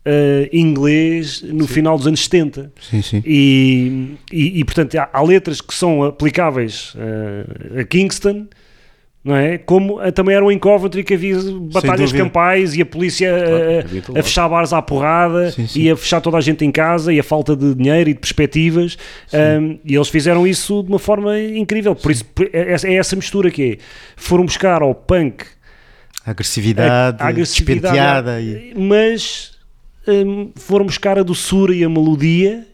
[SPEAKER 5] eh, inglês no final dos anos 70.
[SPEAKER 4] Sim, sim.
[SPEAKER 5] E, e, e, portanto, há, há letras que são aplicáveis eh, a Kingston, não é? Como eh, também eram em Coventry que havia batalhas campais e a polícia eh,
[SPEAKER 3] havia em todo
[SPEAKER 5] a
[SPEAKER 3] lado.
[SPEAKER 5] fechar bares à porrada
[SPEAKER 4] Sim, sim.
[SPEAKER 5] e a fechar toda a gente em casa e a falta de dinheiro e de perspectivas. Um, e eles fizeram isso de uma forma incrível. Por isso, é, é essa mistura que é. Foram buscar ao punk
[SPEAKER 4] A agressividade,
[SPEAKER 5] a, a agressividade,
[SPEAKER 4] e-
[SPEAKER 5] mas hum, foram buscar a doçura e a melodia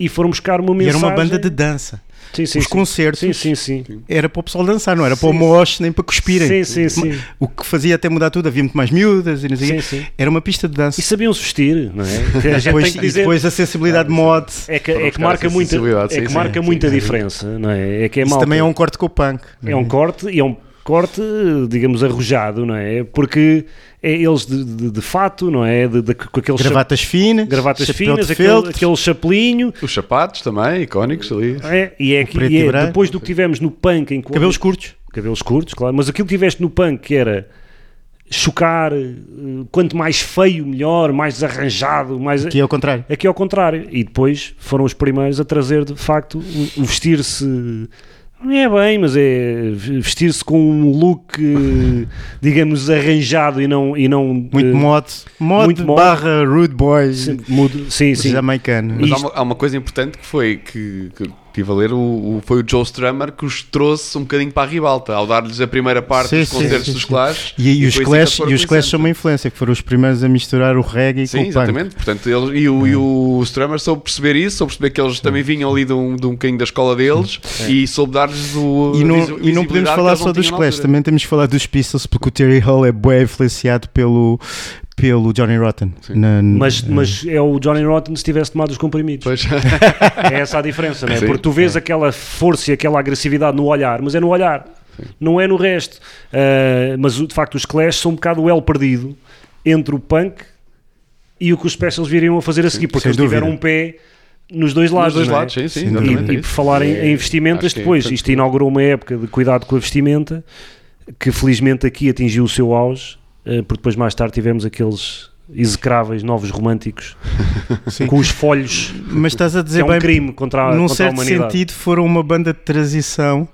[SPEAKER 5] e foram buscar uma
[SPEAKER 4] e
[SPEAKER 5] mensagem.
[SPEAKER 4] era uma banda de dança.
[SPEAKER 5] Sim, sim,
[SPEAKER 4] os
[SPEAKER 5] sim.
[SPEAKER 4] concertos
[SPEAKER 5] Sim, sim, sim.
[SPEAKER 4] era para o pessoal dançar, não era para o mosh nem para cuspirem.
[SPEAKER 5] Sim, sim, sim.
[SPEAKER 4] O que fazia até mudar tudo, havia muito mais miúdas e não sei. Era uma pista de dança.
[SPEAKER 5] E sabiam-se vestir, não é? A gente
[SPEAKER 4] depois, e
[SPEAKER 5] dizer.
[SPEAKER 4] depois a sensibilidade de mod.
[SPEAKER 5] É que, é que marca muita, é que
[SPEAKER 3] sim,
[SPEAKER 5] marca
[SPEAKER 3] sim,
[SPEAKER 5] muita
[SPEAKER 3] sim.
[SPEAKER 5] diferença, não é? É que é
[SPEAKER 4] Isso
[SPEAKER 5] malta.
[SPEAKER 4] também é um corte com o punk.
[SPEAKER 5] É um corte e é um corte, digamos, arrojado, não é? Porque é eles de, de, de fato, não é? De, de- com aqueles
[SPEAKER 4] Gravatas finas,
[SPEAKER 5] chap- gravatas
[SPEAKER 4] chapéu
[SPEAKER 5] finas, aquele, aquele chapelinho.
[SPEAKER 3] Os sapatos também, icónicos ali.
[SPEAKER 5] É, e é, que- e é depois do que tivemos no punk em
[SPEAKER 4] cabelos curtos.
[SPEAKER 5] cabelos curtos, claro, mas aquilo que tiveste no punk que era chocar, eh, quanto mais feio, melhor, mais desarranjado, mais.
[SPEAKER 4] Que é ao contrário.
[SPEAKER 5] Aqui ao contrário. E depois foram os primeiros a trazer, de facto, o o vestir-se. Não é bem, mas é vestir-se com um look, digamos, arranjado e não. E não
[SPEAKER 4] Muito mod. Mod
[SPEAKER 5] muito mod.
[SPEAKER 4] barra rude boy
[SPEAKER 5] sim, sim, sim.
[SPEAKER 4] jamaicano.
[SPEAKER 3] Mas há uma, há uma coisa importante que foi que, que estive a ler, o, o- foi o Joe Strummer que os trouxe um bocadinho para a ribalta, ao dar-lhes a primeira parte
[SPEAKER 4] Sim,
[SPEAKER 3] dos
[SPEAKER 4] sim,
[SPEAKER 3] concertos
[SPEAKER 4] sim,
[SPEAKER 3] dos. Clash.
[SPEAKER 4] E, e os
[SPEAKER 3] foi assim
[SPEAKER 4] Clash, e os Clash são uma influência, que foram os primeiros a misturar o reggae
[SPEAKER 3] Sim,
[SPEAKER 4] com o punk.
[SPEAKER 3] exatamente. Portanto, eles, e, o, e o Strummer soube perceber isso, soube perceber que eles também vinham ali de um, de um bocadinho da escola deles e soube dar-lhes o.
[SPEAKER 4] E não, e não podemos falar
[SPEAKER 3] não
[SPEAKER 4] só dos Clash, também temos que falar dos Pistols, porque o Terry Hall é bem influenciado pelo, pelo Johnny Rotten. Na-
[SPEAKER 5] Mas, mas é o Johnny Rotten se tivesse tomado os comprimidos.
[SPEAKER 3] Pois.
[SPEAKER 5] É essa a diferença, não é?
[SPEAKER 3] Sim.
[SPEAKER 5] Porque tu vês aquela força e aquela agressividade no olhar, mas é no olhar, não é no resto. Ah, mas de facto, os Clash são um bocado o elo perdido entre o punk e o que os Specials viriam a fazer a seguir, porque
[SPEAKER 4] sem
[SPEAKER 5] eles tiveram
[SPEAKER 4] dúvida.
[SPEAKER 5] um pé nos dois lados.
[SPEAKER 3] Nos dois
[SPEAKER 5] é?
[SPEAKER 3] lados, sim, sim. Exatamente,
[SPEAKER 5] E,
[SPEAKER 3] é
[SPEAKER 5] e por falar em,
[SPEAKER 3] É,
[SPEAKER 5] em vestimentas,
[SPEAKER 3] acho que é
[SPEAKER 5] depois
[SPEAKER 3] importante.
[SPEAKER 5] isto inaugurou uma época de cuidado com a vestimenta que felizmente aqui atingiu o seu auge, porque depois mais tarde tivemos aqueles execráveis novos românticos
[SPEAKER 4] Sim.
[SPEAKER 5] com os folhos,
[SPEAKER 4] Mas estás a dizer
[SPEAKER 5] é um
[SPEAKER 4] bem,
[SPEAKER 5] crime contra, a-
[SPEAKER 4] num
[SPEAKER 5] contra a
[SPEAKER 4] certo
[SPEAKER 5] humanidade.
[SPEAKER 4] sentido, foram uma banda de transição,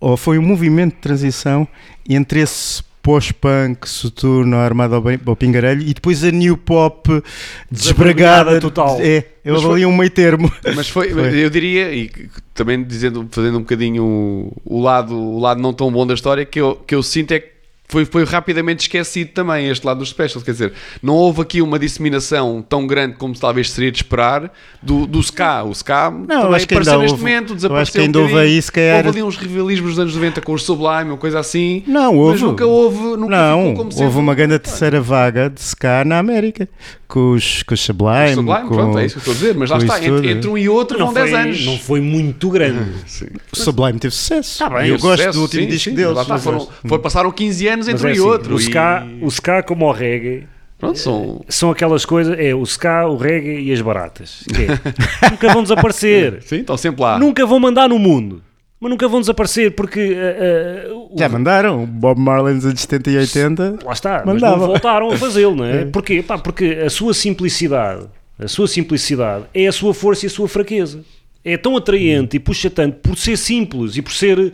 [SPEAKER 4] ou foi um movimento de transição entre esse pós-punk, soturno, armado ao, pingarelho e depois a new pop desbragada.
[SPEAKER 5] Total.
[SPEAKER 4] É, eu avali um meio termo.
[SPEAKER 3] Mas foi,
[SPEAKER 4] Foi.
[SPEAKER 3] eu diria, e também dizendo, fazendo um bocadinho o, o lado, o lado não tão bom da história, que eu, que eu sinto é que foi, foi rapidamente esquecido também este lado dos specials. Quer dizer, não houve aqui uma disseminação tão grande como talvez seria de esperar do, do ska. O ska também
[SPEAKER 4] acho que
[SPEAKER 3] apareceu neste
[SPEAKER 4] houve-
[SPEAKER 3] momento,
[SPEAKER 4] eu acho
[SPEAKER 3] desapareceu.
[SPEAKER 4] que ainda
[SPEAKER 3] um
[SPEAKER 4] houve aí, se calhar-
[SPEAKER 3] Houve ali uns rivalismos dos anos 90 com os Sublime, uma coisa assim.
[SPEAKER 4] Não, houve.
[SPEAKER 3] Mas nunca houve. Nunca
[SPEAKER 4] Não, houve uma grande terceira vaga de ska na América, com os, com os Sublime.
[SPEAKER 3] Os Sublime,
[SPEAKER 4] com,
[SPEAKER 3] pronto, é isso que eu estou a dizer. Mas lá
[SPEAKER 4] com
[SPEAKER 3] está, entre, entre um e outro
[SPEAKER 5] não
[SPEAKER 3] vão
[SPEAKER 5] foi,
[SPEAKER 3] 10 anos.
[SPEAKER 5] não foi muito grande.
[SPEAKER 3] Sim.
[SPEAKER 4] O Sublime teve sucesso.
[SPEAKER 5] Tá bem,
[SPEAKER 4] eu
[SPEAKER 3] E o
[SPEAKER 4] gosto
[SPEAKER 3] sucesso,
[SPEAKER 4] do último
[SPEAKER 3] sim,
[SPEAKER 4] disco
[SPEAKER 3] sim,
[SPEAKER 4] deles.
[SPEAKER 3] lá está, foram, foram- passaram 15 anos entre um
[SPEAKER 5] é
[SPEAKER 3] e
[SPEAKER 5] assim,
[SPEAKER 3] outro.
[SPEAKER 5] O
[SPEAKER 3] e-
[SPEAKER 5] ska, o ska como o reggae
[SPEAKER 3] Pronto, são.
[SPEAKER 5] são aquelas coisas, é o ska, o reggae e as baratas. que é, nunca vão desaparecer.
[SPEAKER 3] Sim, estão sempre lá.
[SPEAKER 5] Nunca vão mandar no mundo. Mas nunca vão desaparecer porque ah, o-
[SPEAKER 4] Já mandaram. O Bob Marley nos anos 70 e 80.
[SPEAKER 5] Lá está, mas
[SPEAKER 4] Mandava.
[SPEAKER 5] não voltaram a fazê-lo, não é? Porquê? Pá, porque a sua simplicidade, a sua simplicidade é a sua força e a sua fraqueza. É tão atraente e puxa tanto por ser simples e por ser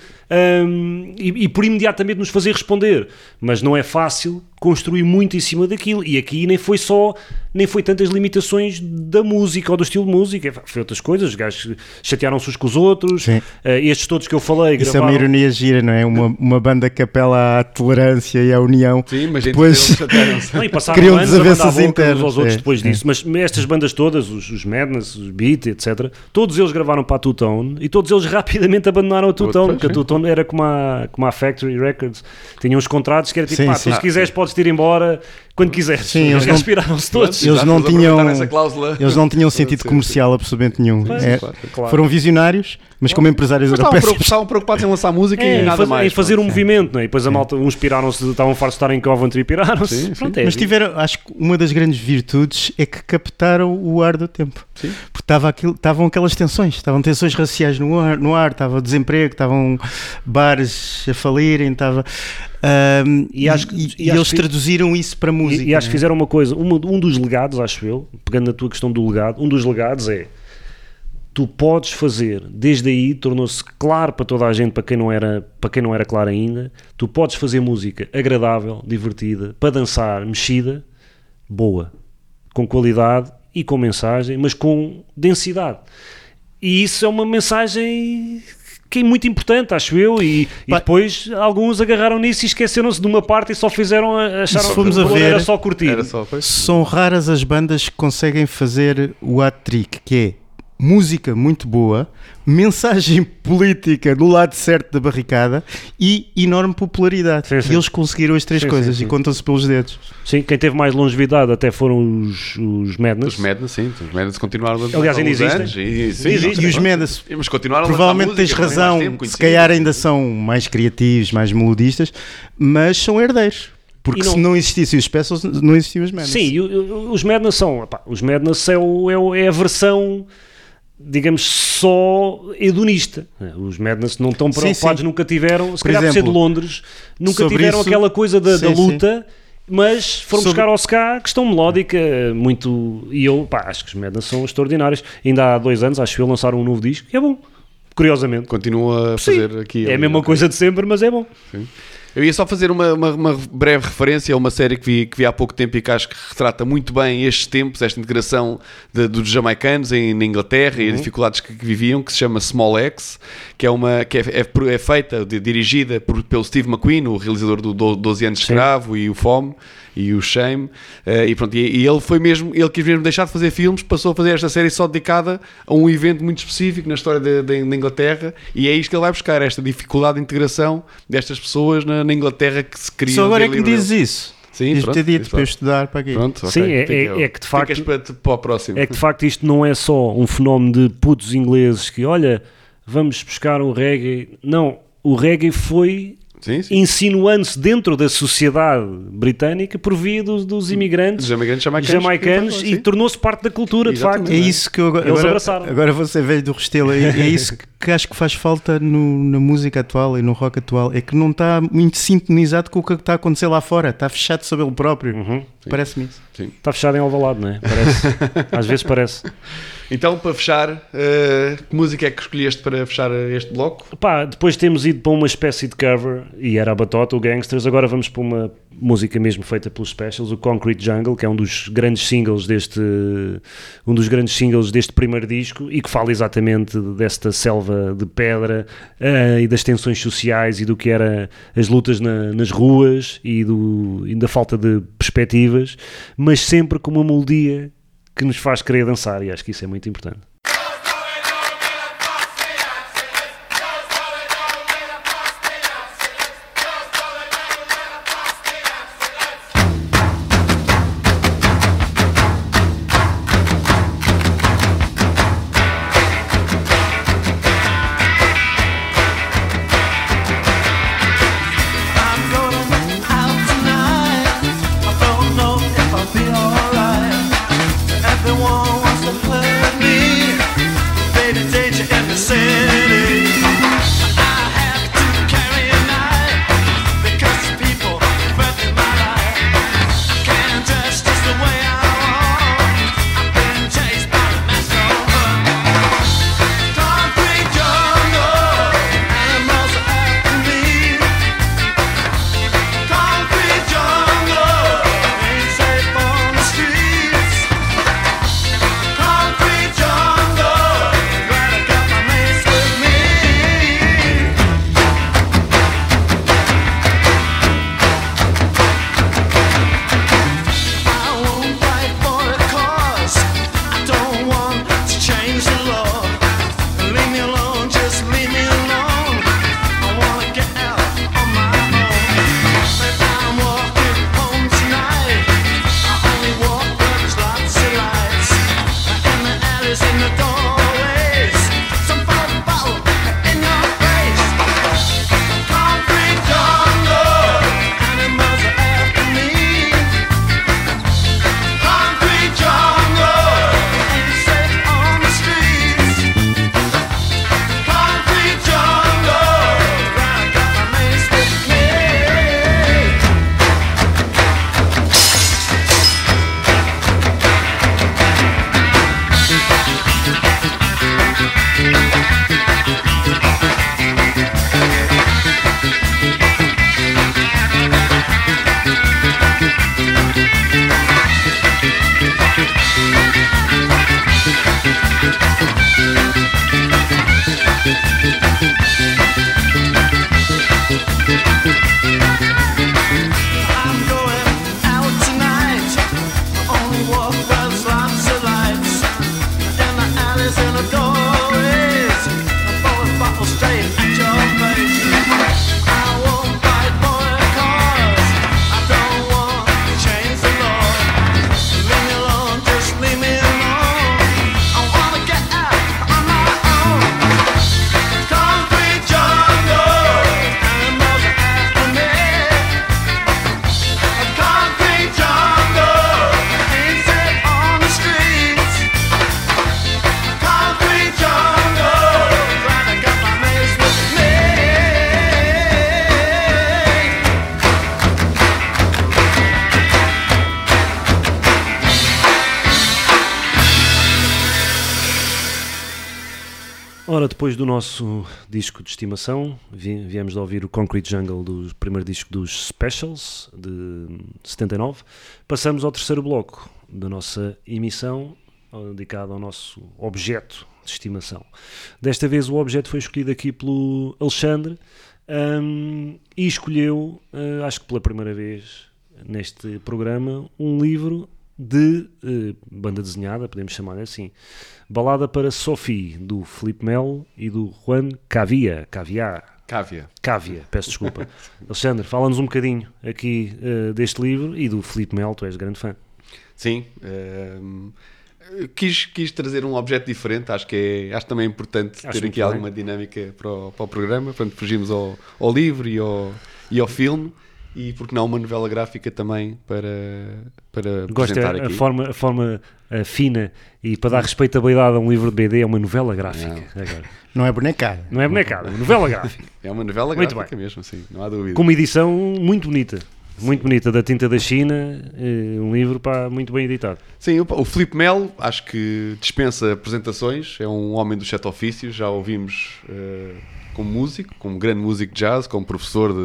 [SPEAKER 5] hum, e, e por imediatamente nos fazer responder. Mas não é fácil construir muito em cima daquilo. E aqui nem foi só, nem foi tantas limitações da música ou do estilo de música, foi outras coisas. Os gajos chatearam-se uns com os outros.
[SPEAKER 4] Sim.
[SPEAKER 5] Eh, estes todos que eu falei
[SPEAKER 4] Isso é uma
[SPEAKER 5] gravaram.
[SPEAKER 4] ironia gira, não é? Uma, uma banda que apela à tolerância e à união.
[SPEAKER 3] Sim, mas gente
[SPEAKER 4] Depois-
[SPEAKER 3] eles chatearam-se.
[SPEAKER 5] Não, e passaram
[SPEAKER 4] Criam
[SPEAKER 5] anos a mandar
[SPEAKER 4] desavenças internas,
[SPEAKER 5] aos outros
[SPEAKER 4] é,
[SPEAKER 5] depois
[SPEAKER 4] é.
[SPEAKER 5] disso. Mas estas bandas todas, os, os Madness, os Beat, etc., todos eles gravaram para a Two Tone e todos eles rapidamente abandonaram a Two Tone, porque a. Two Tone era como a, como a Factory Records. Tinham uns contratos que era tipo,
[SPEAKER 4] Sim,
[SPEAKER 5] pá,
[SPEAKER 4] sim.
[SPEAKER 5] tu se quiseres podes ir embora quando quiseres.
[SPEAKER 4] Sim, eles não-
[SPEAKER 5] respiraram-se todos.
[SPEAKER 4] Eles não tinham-. Eles não tinham sentido comercial absolutamente nenhum.
[SPEAKER 5] Pois,
[SPEAKER 4] É,
[SPEAKER 3] claro.
[SPEAKER 4] Foram visionários, mas como empresários
[SPEAKER 3] Mas estavam,
[SPEAKER 4] europeus.
[SPEAKER 3] preocupados, estavam preocupados em lançar música
[SPEAKER 5] É,
[SPEAKER 3] e
[SPEAKER 5] em,
[SPEAKER 3] nada
[SPEAKER 5] faz-
[SPEAKER 3] mais.
[SPEAKER 5] em fazer um
[SPEAKER 3] pronto.
[SPEAKER 5] movimento, não é? E depois a malta, uns piraram-se, estavam fartos de estar em Coventry e piraram-se.
[SPEAKER 3] Sim, sim.
[SPEAKER 5] Pronto, é
[SPEAKER 4] Mas tiveram, acho que uma das grandes virtudes é que captaram o ar do tempo.
[SPEAKER 3] Sim.
[SPEAKER 4] Porque aquilo, estavam aquelas tensões, estavam tensões raciais no ar, no ar estava desemprego, estavam bares a falirem, estava. Ahm,
[SPEAKER 5] E acho que-
[SPEAKER 4] e-
[SPEAKER 5] e
[SPEAKER 4] e
[SPEAKER 5] acho
[SPEAKER 4] eles
[SPEAKER 5] que-
[SPEAKER 4] traduziram isso para música.
[SPEAKER 5] E, acho que
[SPEAKER 4] né?
[SPEAKER 5] fizeram uma coisa, uma- um dos legados, acho eu, pegando na tua questão do legado, um dos legados é tu podes fazer, desde aí tornou-se claro para toda a gente, para quem não era, para quem não era claro ainda, tu podes fazer música agradável, divertida, para dançar, mexida, boa, com qualidade e com mensagem, mas com densidade. E isso é uma mensagem que é muito importante, acho eu, e, e depois alguns agarraram nisso e esqueceram-se de uma parte e só fizeram, a- acharam
[SPEAKER 4] Se formos
[SPEAKER 5] que
[SPEAKER 4] a ver,
[SPEAKER 5] era só curtir.
[SPEAKER 3] Era só.
[SPEAKER 4] São raras as bandas que conseguem fazer o hat-trick, que é música muito boa, mensagem política do lado certo da barricada e enorme popularidade.
[SPEAKER 5] Sim, sim.
[SPEAKER 4] E eles conseguiram as três
[SPEAKER 5] Sim,
[SPEAKER 4] coisas
[SPEAKER 5] sim, sim.
[SPEAKER 4] e contam-se pelos dedos.
[SPEAKER 5] Sim, quem teve mais longevidade até foram os, os Madness.
[SPEAKER 3] Os Madness, sim, os Madness continuaram a
[SPEAKER 5] Aliás, ainda existem.
[SPEAKER 3] anos, e, sim,
[SPEAKER 5] Existem.
[SPEAKER 4] E os. Mendes
[SPEAKER 3] Mas continuaram
[SPEAKER 4] Provavelmente tens
[SPEAKER 3] música,
[SPEAKER 4] razão,
[SPEAKER 3] mais tempo,
[SPEAKER 4] se calhar ainda são mais criativos, mais melodistas, mas são herdeiros. Porque
[SPEAKER 5] não-
[SPEAKER 4] se não existissem os Specials, não existiam os Madness.
[SPEAKER 5] Sim, os Madness são. os Madness é, o- é o- é a versão, digamos, só hedonista. Os Madness não estão
[SPEAKER 4] Sim,
[SPEAKER 5] preocupados,
[SPEAKER 4] sim.
[SPEAKER 5] nunca tiveram, se
[SPEAKER 4] Por
[SPEAKER 5] calhar por ser de
[SPEAKER 4] exemplo,
[SPEAKER 5] Londres, nunca tiveram
[SPEAKER 4] isso-
[SPEAKER 5] aquela coisa da, da
[SPEAKER 4] Sim, sim.
[SPEAKER 5] luta. Mas foram
[SPEAKER 4] Sobre-
[SPEAKER 5] buscar ao ska questão melódica muito. E eu pá, acho que os Madness são extraordinários. Ainda há dois anos, acho que eu lançaram um novo disco e é bom. Curiosamente.
[SPEAKER 3] Continua a
[SPEAKER 5] Sim,
[SPEAKER 3] fazer aqui.
[SPEAKER 5] é a mesma coisa de sempre, mas é bom.
[SPEAKER 3] Eu ia só fazer uma, uma- uma breve referência a uma série que vi, que vi há pouco tempo e que acho que retrata muito bem estes tempos, esta integração de- dos jamaicanos em, na Inglaterra e
[SPEAKER 5] Uhum.
[SPEAKER 3] as dificuldades que, que viviam, que se chama Small X, que é, uma, que é, é é feita, de- dirigida por- pelo Steve McQueen, o realizador do Do- 12 anos de escravo e o Fome e o Shame, eh, e pronto, e, e ele foi mesmo, ele quis mesmo deixar de fazer filmes, passou a fazer esta série só dedicada a um evento muito específico na história da Inglaterra, e é isto que ele vai buscar, esta dificuldade de integração destas pessoas na, na Inglaterra que se criam.
[SPEAKER 4] Só agora é que dizes isso.
[SPEAKER 3] Sim,
[SPEAKER 4] Devias
[SPEAKER 3] pronto,
[SPEAKER 4] ter dito para eu estudar para aqui.
[SPEAKER 3] Pronto,
[SPEAKER 5] Sim,
[SPEAKER 3] ok.
[SPEAKER 5] é- é- é que de facto-
[SPEAKER 3] para, para o próximo.
[SPEAKER 5] É que de facto isto não é só um fenómeno de putos ingleses que, olha, vamos buscar o reggae. Não, o reggae foi
[SPEAKER 3] sim, sim.
[SPEAKER 5] Insinuando-se dentro da sociedade britânica por via dos, dos imigrantes
[SPEAKER 3] Os jamaicanos, jamaicanos,
[SPEAKER 5] jamaicanos
[SPEAKER 3] sim.
[SPEAKER 5] e tornou-se parte da cultura, de
[SPEAKER 3] Exatamente.
[SPEAKER 5] facto.
[SPEAKER 4] É isso que eu agora,
[SPEAKER 5] Eles
[SPEAKER 4] agora,
[SPEAKER 5] abraçaram.
[SPEAKER 4] agora vou ser velho do Restelo. É, é isso que, que acho que faz falta no- na música atual e no rock atual. É que não está muito sintonizado com o que está a acontecer lá fora. Está fechado sobre ele próprio.
[SPEAKER 5] Uhum.
[SPEAKER 4] Parece-me isso.
[SPEAKER 5] Está fechado em Alvalade, não é? Parece. Às vezes parece.
[SPEAKER 3] Então, para fechar, eh, que música é que escolheste para fechar este bloco?
[SPEAKER 5] Pá, depois temos ido para uma espécie de cover e era a Batota, o Gangsters. Agora vamos para uma música mesmo feita pelos Specials, o Concrete Jungle, que é um dos grandes singles deste um dos grandes singles deste primeiro disco e que fala exatamente desta selva de pedra eh, e das tensões sociais e do que era as lutas na- nas ruas e, do, e da falta de perspectivas, mas sempre com uma melodia que nos faz querer dançar e acho que isso é muito importante. Depois do nosso disco de estimação, vi- viemos de ouvir o Concrete Jungle do primeiro disco dos Specials, de 79. Passamos ao terceiro bloco da nossa emissão, dedicado ao nosso objeto de estimação. Desta vez o objeto foi escolhido aqui pelo Alexandre hum, e escolheu, eh, acho que pela primeira vez neste programa, um livro de eh, banda desenhada, podemos chamar assim. Balada para Sophie, do Felipe Melo e do Juan Cavia. Cavia.
[SPEAKER 3] Cávia.
[SPEAKER 5] Cávia, peço desculpa. Alexandre, fala-nos um bocadinho aqui eh, deste livro e do Felipe Melo, tu és grande fã.
[SPEAKER 3] Sim. ehm, quis, quis trazer um objeto diferente, acho que é acho também importante
[SPEAKER 5] Acho
[SPEAKER 3] ter aqui
[SPEAKER 5] bem.
[SPEAKER 3] alguma dinâmica para o, para o programa, portanto fugimos ao, ao livro e ao, e ao filme e porque não uma novela gráfica também para, para
[SPEAKER 5] Gosto
[SPEAKER 3] apresentar
[SPEAKER 5] é a
[SPEAKER 3] aqui.
[SPEAKER 5] forma, a forma eh, fina e para dar respeitabilidade a um livro de BD é uma novela gráfica. Agora.
[SPEAKER 4] Não é bonecada.
[SPEAKER 5] Não é bonecada, é uma novela gráfica.
[SPEAKER 3] É uma novela
[SPEAKER 5] Muito
[SPEAKER 3] gráfica mesmo, sim, não há dúvida.
[SPEAKER 5] Com uma edição muito bonita. Muito bonita, da tinta da China, eh, um livro pá, muito bem editado.
[SPEAKER 3] Sim, o, o Filipe Melo acho que dispensa apresentações, é um homem dos sete ofícios, já ouvimos eh, como músico, como grande músico de jazz, como professor de-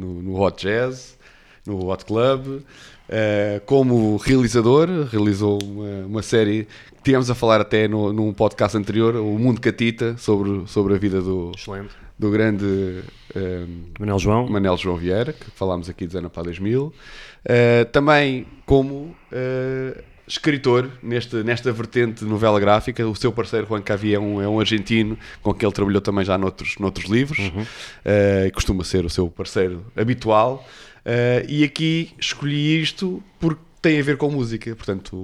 [SPEAKER 3] no, no Hot Jazz, no Hot Club, eh, como realizador, realizou uma, uma série que tivemos a falar até no, num podcast anterior, o Mundo Catita, sobre, sobre a vida do,
[SPEAKER 5] Excelente.
[SPEAKER 3] do grande eh,
[SPEAKER 5] Manel João.
[SPEAKER 3] Manel João Vieira, que falámos aqui de Zana para 2000. Uh, também como uh, escritor neste, nesta vertente de novela gráfica. O seu parceiro Juan Cavia é um, é um argentino com quem ele trabalhou também já noutros, noutros livros uh, e costuma ser o seu parceiro habitual. Uh, e aqui escolhi isto porque tem a ver com música. Portanto,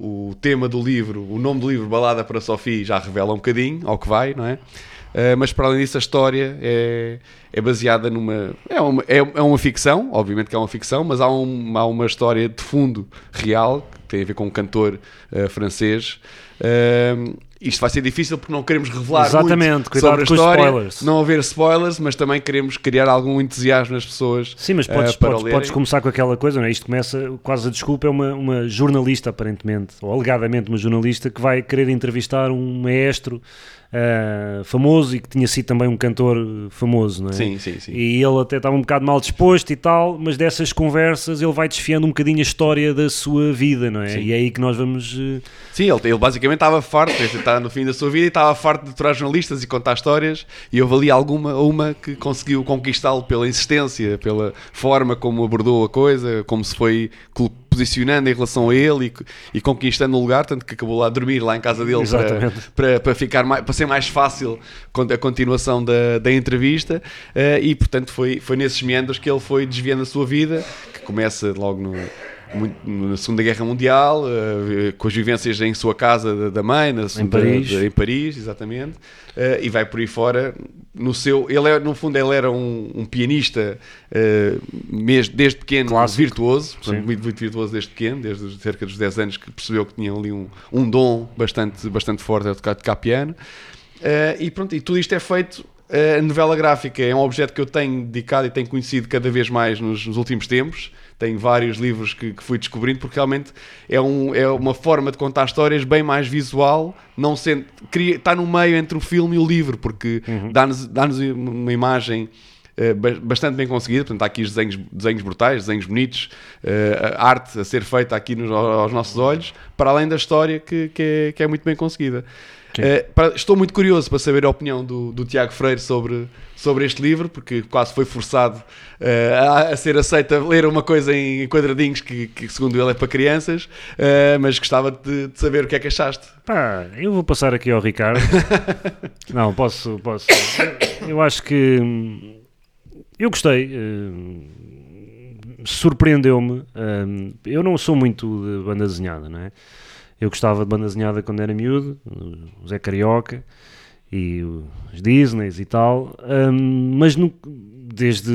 [SPEAKER 3] o, o tema do livro, o nome do livro, Balada para Sophie, já revela um bocadinho ao que vai, não é? Uh, mas para além disso, a história é, é baseada numa. É uma, é, é uma ficção, obviamente que é uma ficção, mas há, um, há uma história de fundo real que tem a ver com um cantor uh, francês. Uh, isto vai ser difícil porque não queremos revelar
[SPEAKER 5] Exatamente,
[SPEAKER 3] muito sobre a história,
[SPEAKER 5] spoilers.
[SPEAKER 3] não haver spoilers, mas também queremos criar algum entusiasmo nas pessoas.
[SPEAKER 5] Sim, mas
[SPEAKER 3] uh,
[SPEAKER 5] podes,
[SPEAKER 3] para
[SPEAKER 5] podes, podes começar com aquela coisa, não é? Isto começa, quase a desculpa é uma, uma jornalista, aparentemente, ou alegadamente uma jornalista, que vai querer entrevistar um maestro ah, famoso e que tinha sido também um cantor famoso, não é?
[SPEAKER 3] Sim, sim, sim.
[SPEAKER 5] E ele até estava um bocado mal disposto e tal, mas dessas conversas ele vai desfiando um bocadinho a história da sua vida, não é?
[SPEAKER 3] Sim.
[SPEAKER 5] E é aí que nós vamos. eh,
[SPEAKER 3] Sim, ele, ele basicamente estava farto, está no fim da sua vida e estava farto de aturar jornalistas e contar histórias. E houve ali alguma, uma que conseguiu conquistá-lo pela insistência, pela forma como abordou a coisa, como se foi col- posicionando em relação a ele e, e conquistando o lugar, tanto que acabou lá a dormir lá em casa dele para, para, para, ficar mais, para ser mais fácil a continuação da, da entrevista. eh, e portanto foi, foi nesses meandros que ele foi desviando a sua vida, que começa logo no. Muito- na Segunda Guerra Mundial, eh, com as vivências em sua casa da, mãe, na segunda-
[SPEAKER 5] Paris.
[SPEAKER 3] de- em Paris, exatamente, eh, e vai por aí fora. No seu, ele é, no fundo ele era um, um pianista eh, mes- desde pequeno,
[SPEAKER 5] Clássico.
[SPEAKER 3] virtuoso, portanto, muito, muito virtuoso desde pequeno, desde cerca dos 10 anos que percebeu que tinha ali um, um dom bastante, bastante forte a tocar, tocar piano. E pronto, e tudo isto é feito. a novela gráfica é um objeto que eu tenho dedicado e tenho conhecido cada vez mais nos, nos últimos tempos. Tenho vários livros que, que fui descobrindo porque realmente é, um, é uma forma de contar histórias bem mais visual, não sendo, cria, está no meio entre o filme e o livro, porque dá-nos dá uma imagem eh, ba- bastante bem conseguida. Portanto, há aqui os desenhos, desenhos brutais, desenhos bonitos, eh, a arte a ser feita aqui nos- aos nossos olhos, para além da história que, que, é, que é muito bem conseguida. Eh, para- estou muito curioso para saber a opinião do, do Tiago Freire sobre, sobre este livro, porque quase foi forçado eh, a, a ser aceito a ler uma coisa em quadradinhos que, que, segundo ele, é para crianças, eh, mas gostava de, de saber o que é que achaste.
[SPEAKER 5] Pá, eu vou passar aqui ao Ricardo. Não, posso, posso. Eu acho que hum, eu gostei. hum, Surpreendeu-me. hum, Eu não sou muito de banda desenhada, não é? Eu gostava de banda desenhada quando era miúdo, o Zé Carioca e os Disneys e tal, hum, mas nu- desde,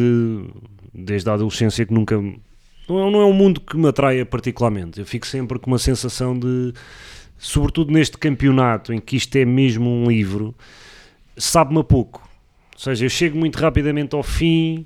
[SPEAKER 5] desde a adolescência que nunca. Não é, não é um mundo que me atraia particularmente. Eu fico sempre com uma sensação de sobretudo neste campeonato em que isto é mesmo um livro, sabe-me a pouco. Ou seja, eu chego muito rapidamente ao fim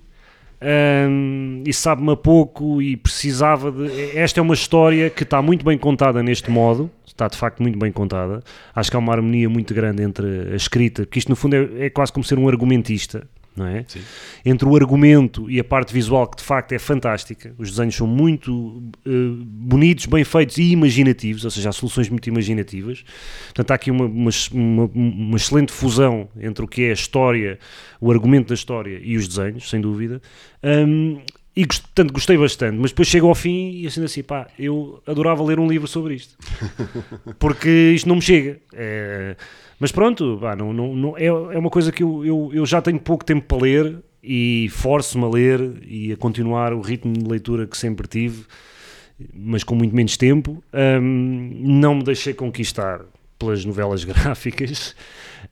[SPEAKER 5] hum, e sabe-me a pouco e precisava de. Esta é uma história que está muito bem contada neste modo, está de facto muito bem contada. Acho que há uma harmonia muito grande entre a escrita, porque isto no fundo é, é quase como ser um argumentista, não é?
[SPEAKER 3] Sim.
[SPEAKER 5] Entre o argumento e a parte visual, que de facto é fantástica, os desenhos são muito eh, bonitos, bem feitos e imaginativos, ou seja, há soluções muito imaginativas. Portanto, há aqui uma, uma, uma- uma excelente fusão entre o que é a história, o argumento da história e os desenhos, sem dúvida. Hum, e portanto, gostei bastante, mas depois chego ao fim e assim assim, pá, eu adorava ler um livro sobre isto, porque isto não me chega. É, mas pronto, não, não, não- é, é uma coisa que eu, eu, eu já tenho pouco tempo para ler e forço-me a ler e a continuar o ritmo de leitura que sempre tive, mas com muito menos tempo. Hum, não me deixei conquistar pelas novelas gráficas,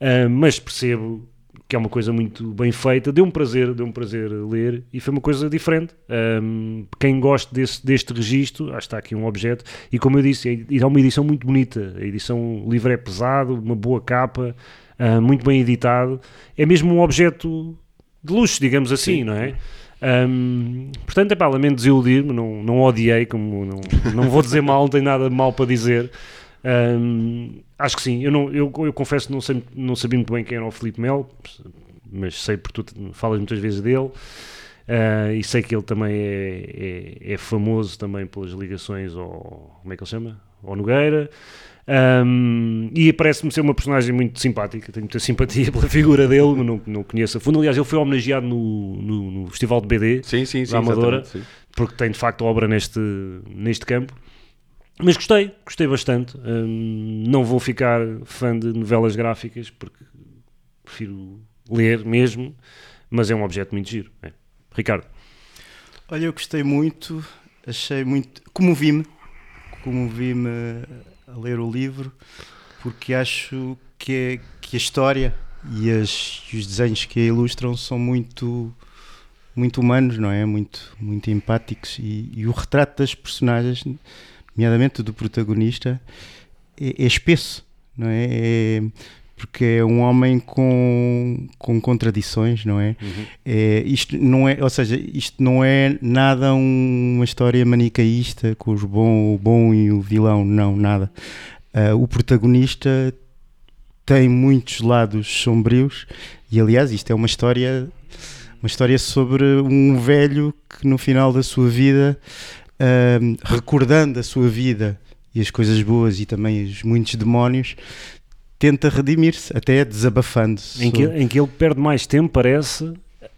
[SPEAKER 5] hum, mas percebo que é uma coisa muito bem feita, deu-me prazer, deu-me prazer ler e foi uma coisa diferente. Hum, quem gosta desse, deste registro, acho que está aqui um objeto, e como eu disse, é, é uma edição muito bonita. A edição, o livro é pesado, uma boa capa, ah, muito bem editado. É mesmo um objeto de luxo, digamos assim, não é? Hum, portanto, é pá, lamento desiludir-me, não, não odiei, como não, não vou dizer mal, não tenho nada mal para dizer. Hum, acho que sim, eu, não, eu, eu confesso que não, sei, não sabia muito bem quem era o Filipe Melo, mas sei porque tu falas muitas vezes dele. ah, e sei que ele também é, é, é famoso também pelas ligações ao. Como é que ele chama? Ao Nogueira. Um, e parece-me ser uma personagem muito simpática, tenho muita simpatia pela figura dele, não, não conheço a fundo. Aliás, ele foi homenageado no, no, no Festival de BD,
[SPEAKER 3] Sim, sim, sim.
[SPEAKER 5] da Amadora, porque tem de facto obra neste, neste campo. Mas gostei, gostei bastante. Hum, não vou ficar fã de novelas gráficas porque prefiro ler mesmo, mas é um objeto muito giro. é. Ricardo,
[SPEAKER 4] Olha, eu gostei muito, achei muito. Comovi-me, comovi-me a ler o livro, porque acho que, é, que a história e, as- e os desenhos que a ilustram são muito, muito humanos, não é? Muito, muito empáticos. E, e o retrato das personagens, nomeadamente do protagonista, é, é espesso, não é? É- porque é um homem com, com contradições, não é? É, isto não é, ou seja, isto não é nada um- uma história manicaísta com os bom, o bom e o vilão, não, nada. Ah, o protagonista tem muitos lados sombrios e aliás isto é uma história uma história sobre um velho que no final da sua vida ah, recordando a sua vida e as coisas boas e também os muitos demónios tenta redimir-se até desabafando-se
[SPEAKER 5] em que, em que ele perde mais tempo, parece,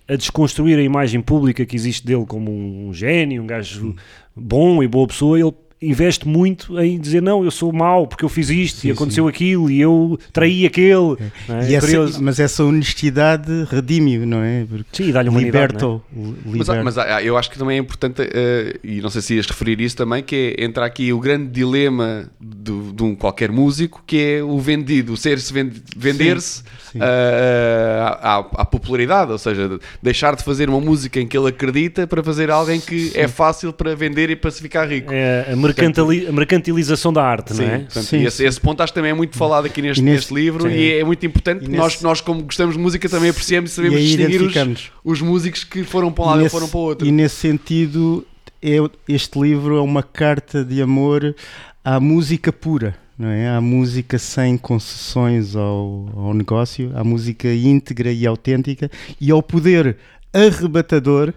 [SPEAKER 5] a desconstruir a imagem pública que existe dele como um gênio, um gajo bom e boa pessoa. Ele investe muito em dizer: Não, eu sou mau porque eu fiz isto
[SPEAKER 4] Sim,
[SPEAKER 5] e aconteceu aquilo e eu traí aquele. É?
[SPEAKER 4] E essa- mas essa honestidade redime-o, não é? Porque
[SPEAKER 5] Sim, dá-lhe humanidade. não é?
[SPEAKER 4] liberta-o.
[SPEAKER 3] Mas,
[SPEAKER 4] liberta.
[SPEAKER 3] mas eu acho que também é importante, eh, e não sei se ias referir isso também, que é entrar aqui o grande dilema do- de um qualquer músico, que é o vendido, o ser-se vend- vender-se
[SPEAKER 4] sim.
[SPEAKER 3] à, à- à popularidade, ou seja, deixar de fazer uma música em que ele acredita para fazer alguém que é fácil para vender e para se ficar rico.
[SPEAKER 5] É a, mercantili- a mercantilização da arte,
[SPEAKER 3] Sim,
[SPEAKER 5] não é?
[SPEAKER 3] portanto,
[SPEAKER 4] Sim,
[SPEAKER 3] e esse, esse ponto acho que também é muito falado aqui neste,
[SPEAKER 4] E
[SPEAKER 3] neste
[SPEAKER 4] nesse-
[SPEAKER 3] livro
[SPEAKER 4] sim.
[SPEAKER 3] e é muito importante
[SPEAKER 4] E
[SPEAKER 3] nós, nós, como gostamos de música, também apreciamos e
[SPEAKER 4] E
[SPEAKER 3] sabemos
[SPEAKER 4] aí
[SPEAKER 3] distinguir os, os músicos que foram para um lado
[SPEAKER 4] E
[SPEAKER 3] e
[SPEAKER 4] nesse-
[SPEAKER 3] foram para o outro.
[SPEAKER 4] E nesse sentido, é, este livro é uma carta de amor à música pura, não é? À música sem concessões ao, ao negócio, à música íntegra e autêntica e ao poder arrebatador,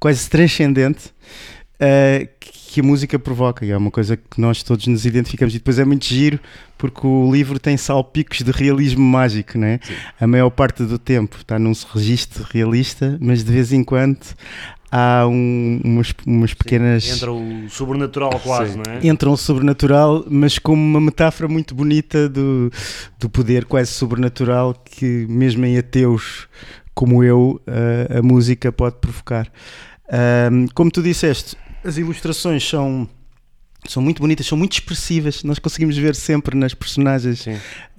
[SPEAKER 4] quase transcendente, que a música provoca. E é uma coisa que nós todos nos identificamos. E depois é muito giro, porque o livro tem salpicos de realismo mágico, não é? A maior parte do tempo está num registro realista, mas de vez em quando há um- umas, umas pequenas.
[SPEAKER 5] Entra o sobrenatural quase,
[SPEAKER 3] Sim.
[SPEAKER 5] não é?
[SPEAKER 4] Entra um sobrenatural, mas como uma metáfora muito bonita do, do poder quase sobrenatural que, mesmo em ateus como eu, a, a música pode provocar. Ahm, como tu disseste, as ilustrações são, são muito bonitas, são muito expressivas. Nós conseguimos ver sempre nas personagens
[SPEAKER 5] Sim,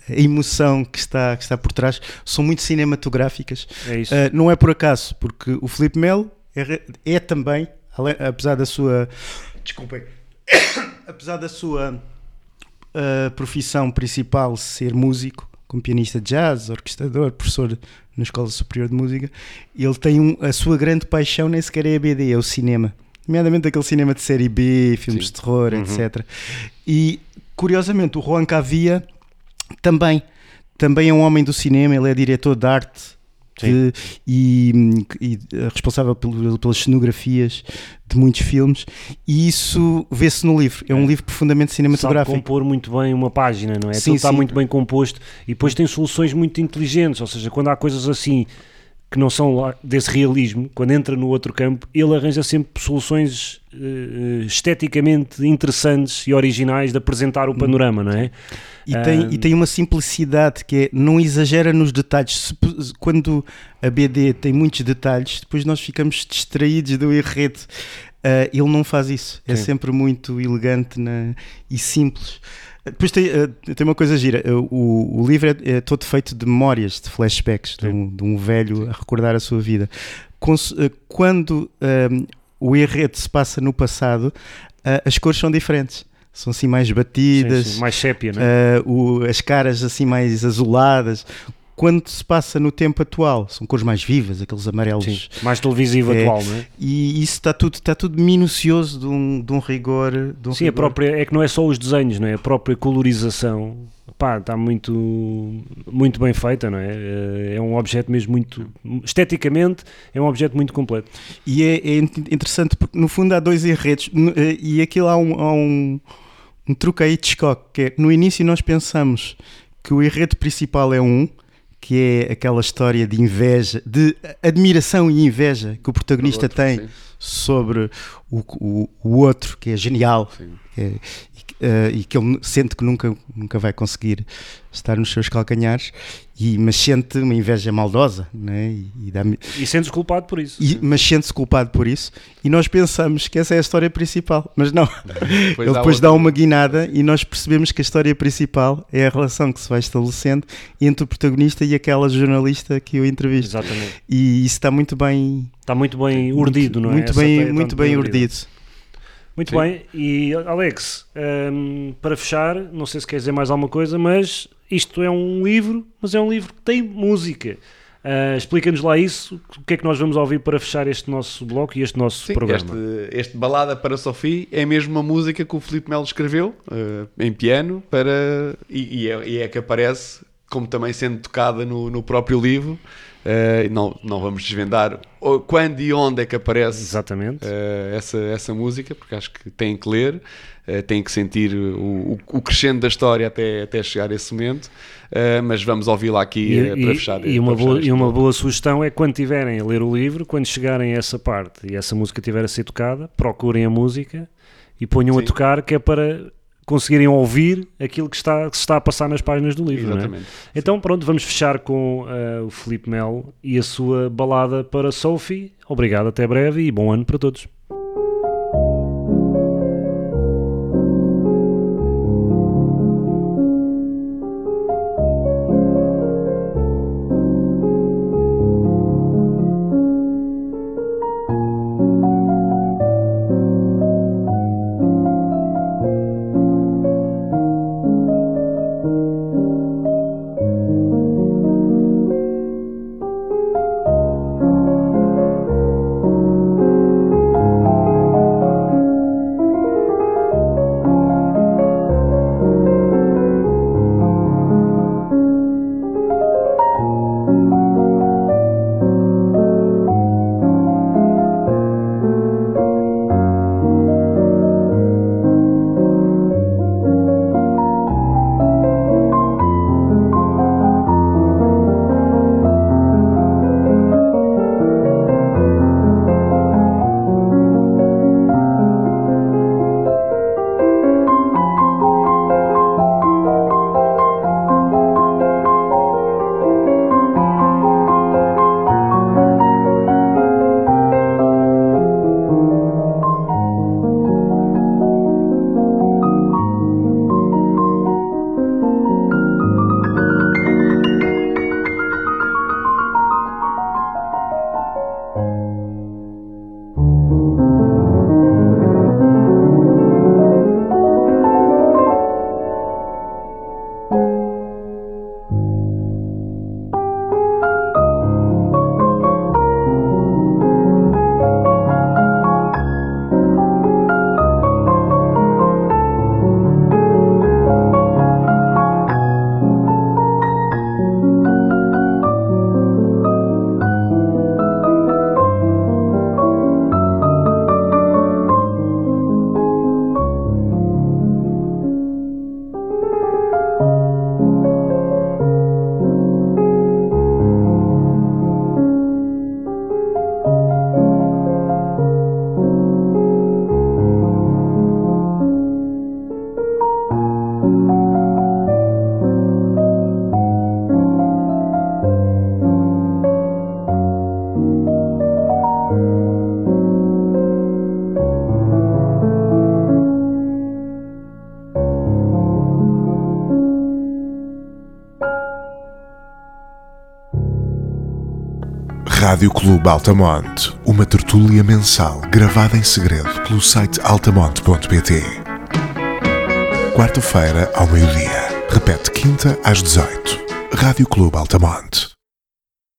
[SPEAKER 4] a emoção que está, que está por trás. São muito cinematográficas.
[SPEAKER 5] é isso.
[SPEAKER 4] Uh, não é por acaso, porque o Felipe Melo é, é também, ale- apesar da sua. Desculpem. apesar da sua uh, profissão principal ser músico, como pianista de jazz, orquestrador, professor na Escola Superior de Música, ele tem um- a sua grande paixão, nem sequer é a BD, é o cinema. Nomeadamente aquele cinema de série B, filmes
[SPEAKER 3] Sim.
[SPEAKER 4] de terror,
[SPEAKER 5] Uhum.
[SPEAKER 4] etc. E curiosamente, o Juan Cavia também, também é um homem do cinema, ele é diretor de arte de- e, e, eh, responsável pelo- pelas cenografias de muitos filmes, e isso vê-se no livro. É um livro profundamente
[SPEAKER 5] Sabe
[SPEAKER 4] cinematográfico.
[SPEAKER 5] compor muito bem uma página, não é?
[SPEAKER 4] Sim,
[SPEAKER 5] Tudo está
[SPEAKER 4] sim.
[SPEAKER 5] muito bem composto e depois tem soluções muito inteligentes, ou seja, quando há coisas assim que não são lá desse realismo, quando entra no outro campo, ele arranja sempre soluções eh, esteticamente interessantes e originais de apresentar o panorama, não é?
[SPEAKER 4] E tem,
[SPEAKER 5] Ahm.
[SPEAKER 4] e tem uma simplicidade que é, não exagera nos detalhes. Quando a BD tem muitos detalhes, depois nós ficamos distraídos do enredo. Ah, ele não faz isso. É
[SPEAKER 5] Sim.
[SPEAKER 4] sempre muito elegante na- e simples. Depois tem, ah, tem uma coisa gira. Ah, O, o livro é, é todo feito de memórias, de flashbacks, de um, de um velho a recordar a sua vida. Ah, Quando ahm, o enredo se passa no passado, as cores são diferentes. São assim mais batidas,
[SPEAKER 5] Sim, sim, mais sépia?
[SPEAKER 4] Uh, o- as caras assim mais azuladas. Quando se passa no tempo atual, são cores mais vivas, aqueles amarelos.
[SPEAKER 5] Sim, mais televisivo
[SPEAKER 4] é,
[SPEAKER 5] atual, não é?
[SPEAKER 4] E isso está tudo, está tudo minucioso de um, de um rigor. De um
[SPEAKER 5] Sim, a
[SPEAKER 4] rigor.
[SPEAKER 5] própria, é que não é só os desenhos, não é? A própria colorização, pá, está muito, muito bem feita, não é? Eh, É um objeto mesmo muito, esteticamente, é um objeto muito completo.
[SPEAKER 4] E é, é in- interessante porque no fundo há dois enredos eh, e aquilo há um, há um, um truque aí de Hitchcock, que é no início nós pensamos que o enredo principal é um, que é aquela história de inveja, de admiração e inveja que o protagonista
[SPEAKER 3] Outro,
[SPEAKER 4] tem
[SPEAKER 3] sim,
[SPEAKER 4] sobre o, o, o outro, que é genial
[SPEAKER 3] sim.
[SPEAKER 4] que é- e, que- eh, e que ele sente que nunca, nunca vai conseguir estar nos seus calcanhares, e, mas sente uma inveja maldosa, né? e, e
[SPEAKER 5] E sentes culpado por isso.
[SPEAKER 4] e- mas sente-se culpado por isso, e nós pensamos que essa é a história principal, mas não. Ele depois dá uma guinada e nós percebemos que a história principal é a relação que se vai estabelecendo entre o protagonista e aquela jornalista que o entrevista.
[SPEAKER 5] Exatamente.
[SPEAKER 4] E isso está muito bem
[SPEAKER 5] Está muito bem urdido, não é?
[SPEAKER 4] Muito
[SPEAKER 5] Essa
[SPEAKER 4] bem,
[SPEAKER 5] está
[SPEAKER 4] muito bem
[SPEAKER 5] urdida.
[SPEAKER 4] urdido.
[SPEAKER 5] Muito
[SPEAKER 3] Sim.
[SPEAKER 5] bem, e Alex, hum, para fechar, não sei se quer dizer mais alguma coisa, mas isto é um livro, mas é um livro que tem música. Ah, Explica-nos lá isso, o que é que nós vamos ouvir para fechar este nosso bloco e este nosso
[SPEAKER 3] Sim,
[SPEAKER 5] programa.
[SPEAKER 3] este, este Balada para Sophie é mesmo uma música que o Filipe Melo escreveu eh, em piano para, e, e é, e é que aparece como também sendo tocada no, no próprio livro. Eh, não, não vamos desvendar quando e onde é que aparece
[SPEAKER 5] Exatamente.
[SPEAKER 3] eh, essa, essa música, porque acho que têm que ler, eh, têm que sentir o, o, crescendo da história até, até chegar a esse momento. Eh, mas vamos ouvi-la aqui eh, para fechar.
[SPEAKER 5] e uma, boa, e uma boa sugestão é quando tiverem a ler o livro, quando chegarem a essa parte e essa música estiver a ser tocada, procurem a música e ponham a
[SPEAKER 3] Sim.
[SPEAKER 5] tocar, que é para conseguirem ouvir aquilo que, está, que se está a passar nas páginas do livro. é?
[SPEAKER 3] Exatamente.
[SPEAKER 5] Então pronto, vamos fechar com eh, o Felipe Melo e a sua balada para Sophie. Obrigado, até breve e bom ano para todos.
[SPEAKER 1] Rádio Clube Altamonte, uma tertúlia mensal gravada em segredo pelo site altamonte.pt. Quarta-feira ao meio-dia. Repete quinta às 18. Rádio Clube Altamonte.